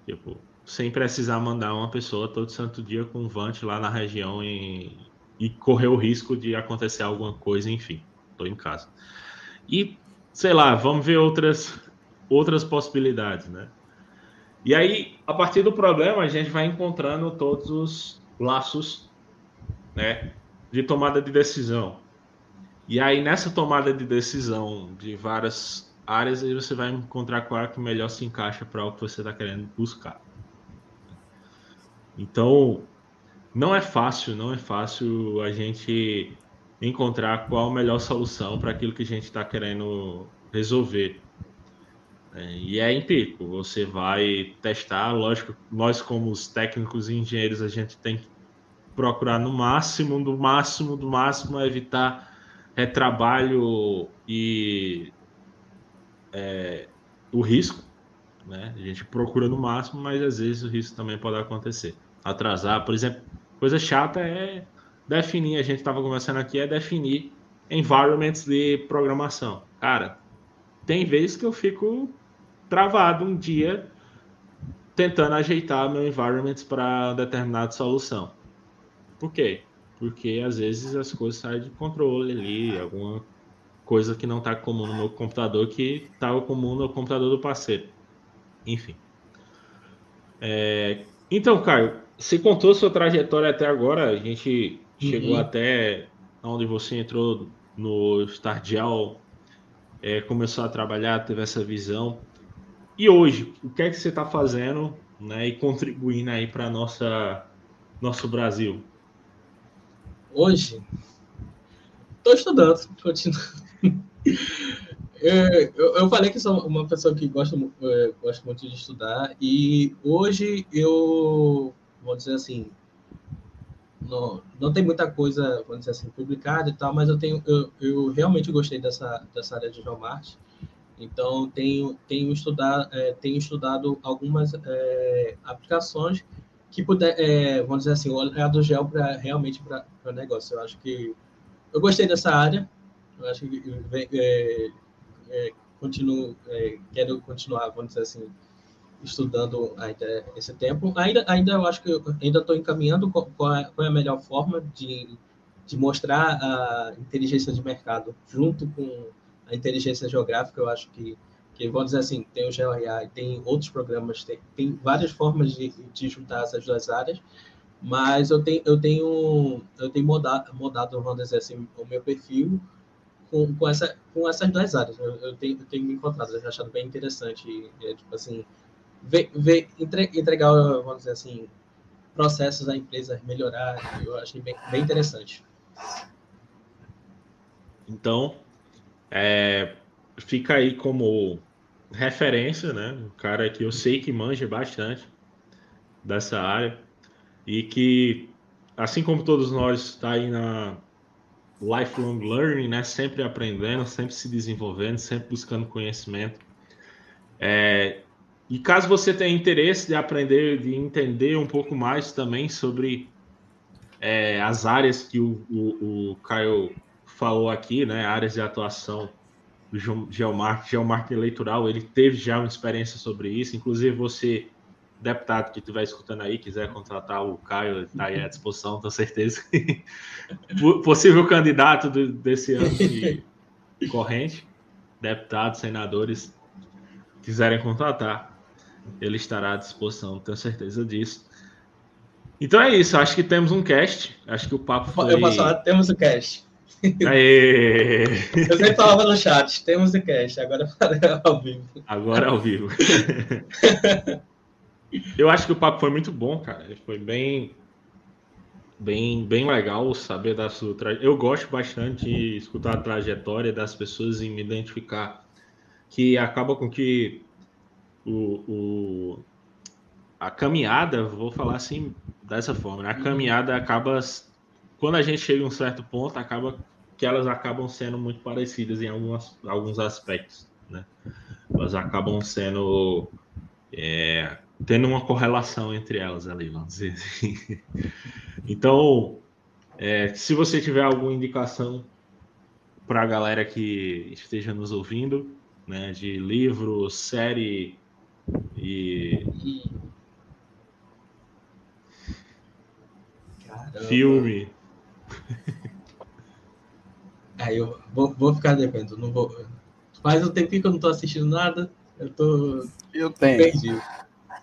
Tipo, sem precisar mandar uma pessoa todo santo dia com um vante lá na região e, e correr o risco de acontecer alguma coisa, enfim, estou em casa. E, sei lá, vamos ver outras, outras possibilidades, né? E aí, a partir do problema, a gente vai encontrando todos os laços, né, de tomada de decisão. E aí, nessa tomada de decisão de várias áreas, você vai encontrar qual é que melhor se encaixa para o que você está querendo buscar. Então, não é fácil, não é fácil a gente encontrar qual a melhor solução para aquilo que a gente está querendo resolver. É, e é empírico, você vai testar, lógico, nós como os técnicos e engenheiros, a gente tem que procurar no máximo, do máximo, do máximo evitar retrabalho e é, o risco, né? A gente procura no máximo, mas às vezes o risco também pode acontecer atrasar. Por exemplo, coisa chata é definir, a gente estava conversando aqui, é definir environments de programação. Cara, tem vezes que eu fico travado um dia tentando ajeitar meu environment para determinada solução. Por quê? Porque às vezes as coisas saem de controle ali, alguma coisa que não está comum no meu computador que estava comum no computador do parceiro. Enfim. É... Então, Caio, você contou sua trajetória até agora, a gente uhum. chegou até onde você entrou no Stardial, é, começou a trabalhar, teve essa visão. E hoje, o que é que você está fazendo né, e contribuindo aí para nossa nosso Brasil? Hoje, estou estudando, continuando. É, eu, eu, falei que sou uma pessoa que gosta, é, gosta muito de estudar e hoje eu vamos dizer assim, não, não tem muita coisa, vamos dizer assim, publicada e tal, mas eu tenho, eu, eu realmente gostei dessa, dessa área de geomarte. Então, tenho, tenho, estudado, é, tenho estudado algumas é, aplicações que puder, é, vamos dizer assim, olhar do gel para realmente para o negócio. Eu acho que eu gostei dessa área. Eu acho que é, continuo, é, quero continuar, vamos dizer assim, estudando ainda esse tempo. Ainda, ainda eu acho que eu ainda estou encaminhando qual é, qual é, a melhor forma de, de mostrar a inteligência de mercado junto com a inteligência geográfica. Eu acho que, que vamos dizer assim, tem o GeoRA tem outros programas, tem, tem várias formas de, de juntar essas duas áreas, mas eu tenho, eu tenho, eu tenho modado, modado, vamos dizer assim, o meu perfil com, com, essa, com essas duas áreas. Eu, eu, tenho, eu tenho me encontrado, eu tenho achado bem interessante, é, tipo assim, ver, ver, entregar, vamos dizer assim, processos da empresa melhorar, eu achei bem, bem interessante. Então, é, fica aí como referência, né? Um cara que eu sei que manja bastante dessa área e que, assim como todos nós, está aí na lifelong learning, né? Sempre aprendendo, sempre se desenvolvendo, sempre buscando conhecimento. É, e caso você tenha interesse de aprender, de entender um pouco mais também sobre é, as áreas que o, o, o Caio falou aqui, né, áreas de atuação do geomarketing, geomarketing eleitoral, ele teve já uma experiência sobre isso, inclusive você, deputado que estiver escutando aí, quiser contratar o Caio, está aí à disposição, tenho certeza. Possível candidato do, desse ano de corrente, deputados, senadores, quiserem contratar ele estará à disposição, tenho certeza disso. Então é isso, acho que temos um cast. Acho que o papo foi. Eu posso falar, temos o um cast. Aê! Eu sempre falava no chat, temos o cast, agora ao vivo. Agora ao vivo. Eu acho que o papo foi muito bom, cara. Foi bem. bem, bem legal saber da sua trajetória. Eu gosto bastante de escutar a trajetória das pessoas e me identificar, que acaba com que o, o a caminhada, vou falar assim dessa forma, né? a caminhada acaba quando a gente chega em um certo ponto, acaba que elas acabam sendo muito parecidas em algumas, alguns aspectos, né? Elas acabam sendo é, tendo uma correlação entre elas ali, vamos dizer assim. Então, é, se você tiver alguma indicação para a galera que esteja nos ouvindo, né, de livro, série e Caramba. filme. Aí eu vou, vou ficar devendo, não vou. Faz um tempinho que eu não tô assistindo nada, eu tô. Eu tenho. Perdido.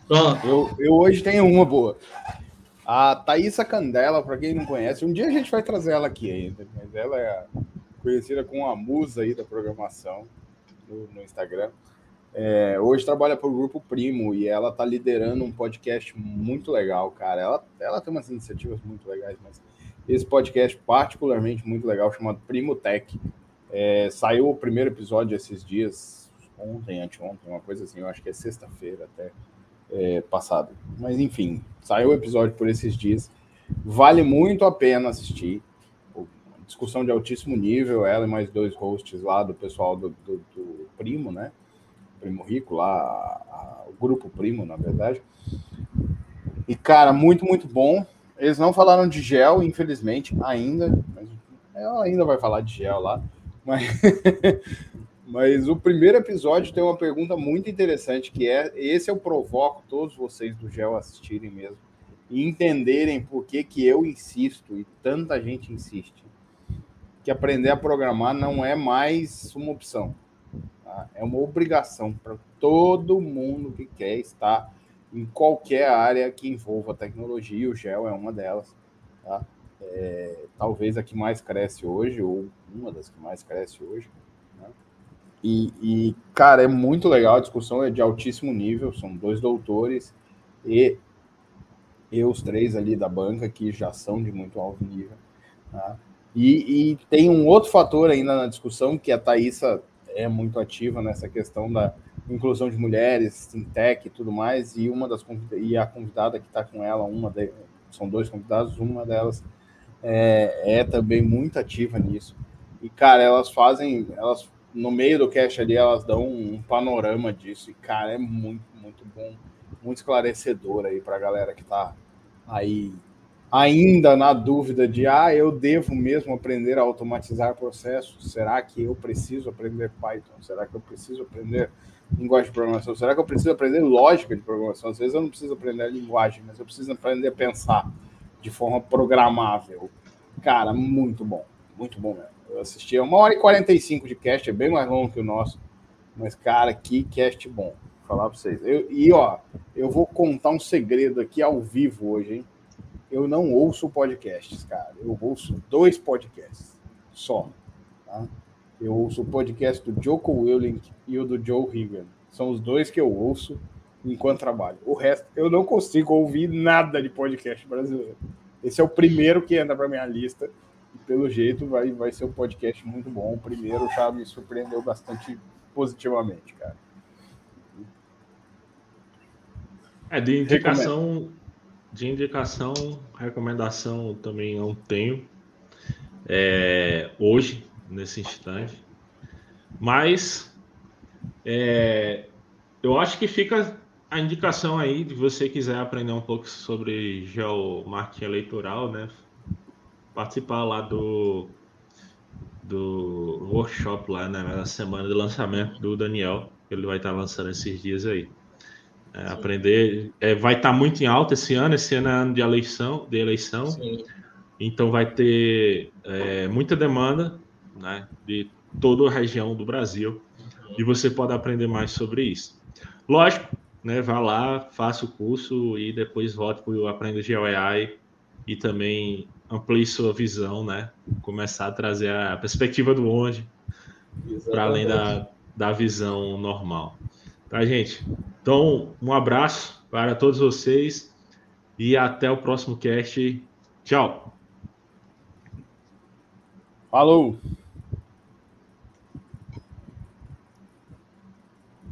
Pronto. Eu, eu hoje tenho uma boa. A Thaisa Candela, para quem não conhece, um dia a gente vai trazer ela aqui ainda, mas ela é conhecida como a musa aí da programação no, no Instagram. É, hoje trabalha para o Grupo Primo e ela está liderando um podcast muito legal, cara. Ela, ela tem umas iniciativas muito legais, mas esse podcast particularmente muito legal, chamado Primo Tech. É, saiu o primeiro episódio esses dias, ontem, anteontem, uma coisa assim, eu acho que é sexta-feira até é, passado. Mas enfim, saiu o episódio por esses dias. Vale muito a pena assistir. Discussão de altíssimo nível, ela e mais dois hosts lá do pessoal do, do, do Primo, né? Primo Rico, lá, a, a, o grupo Primo, na verdade. E, cara, muito, muito bom. Eles não falaram de gel, infelizmente, ainda. Mas ela ainda vai falar de gel lá. Mas Mas o primeiro episódio tem uma pergunta muito interessante, que é, esse eu provoco todos vocês do GEL assistirem mesmo, e entenderem por que, que eu insisto, e tanta gente insiste, que aprender a programar não é mais uma opção, tá? é uma obrigação para todo mundo que quer estar em qualquer área que envolva tecnologia, o GEL é uma delas, tá? É, talvez a que mais cresce hoje, ou uma das que mais cresce hoje, e, e, cara, é muito legal, a discussão é de altíssimo nível, são dois doutores e, e os três ali da banca que já são de muito alto nível. Tá? E, e, tem um outro fator ainda na discussão, que a Thaisa é muito ativa nessa questão da inclusão de mulheres em tech e tudo mais, e uma das e a convidada que está com ela, uma de, são dois convidados, uma delas é, é também muito ativa nisso. E, cara, elas fazem, elas no meio do cast ali, elas dão um panorama disso. E, cara, é muito, muito bom, muito esclarecedor aí para a galera que está aí ainda na dúvida de, ah, eu devo mesmo aprender a automatizar processos? Será que eu preciso aprender Python? Será que eu preciso aprender linguagem de programação? Será que eu preciso aprender lógica de programação? Às vezes eu não preciso aprender a linguagem, mas eu preciso aprender a pensar de forma programável. Cara, muito bom, muito bom mesmo. Eu assisti, é uma hora e 45 de cast, é bem mais longo que o nosso. Mas, cara, que cast bom. Vou falar pra vocês. Eu, e, ó, eu vou contar um segredo aqui ao vivo hoje, hein? Eu não ouço podcasts, cara. Eu ouço dois podcasts só. Tá? Eu ouço o podcast do Joko Willink e o do Joe Higan. São os dois que eu ouço enquanto trabalho. O resto, eu não consigo ouvir nada de podcast brasileiro. Esse é o primeiro que entra para minha lista pelo jeito vai, vai ser um podcast muito bom. O primeiro já me surpreendeu bastante positivamente, cara. É, de indicação, Recomendo. de indicação, recomendação também não tenho é, hoje, nesse instante. Mas é, eu acho que fica a indicação aí de você quiser aprender um pouco sobre geomarketing eleitoral, né? Participar lá do, do workshop lá né, na semana de lançamento do Daniel, ele vai estar lançando esses dias aí. É, aprender é, vai estar muito em alta esse ano, esse ano é ano de eleição, de eleição. Sim. Então vai ter é, muita demanda né, de toda a região do Brasil e você pode aprender mais sobre isso. Lógico, né, vá lá, faça o curso e depois volte para o Aprenda GeoAI e também amplie sua visão, né? Começar a trazer a perspectiva do onde para além da, da visão normal. Tá, gente? Então, um abraço para todos vocês e até o próximo cast. Tchau. Falou!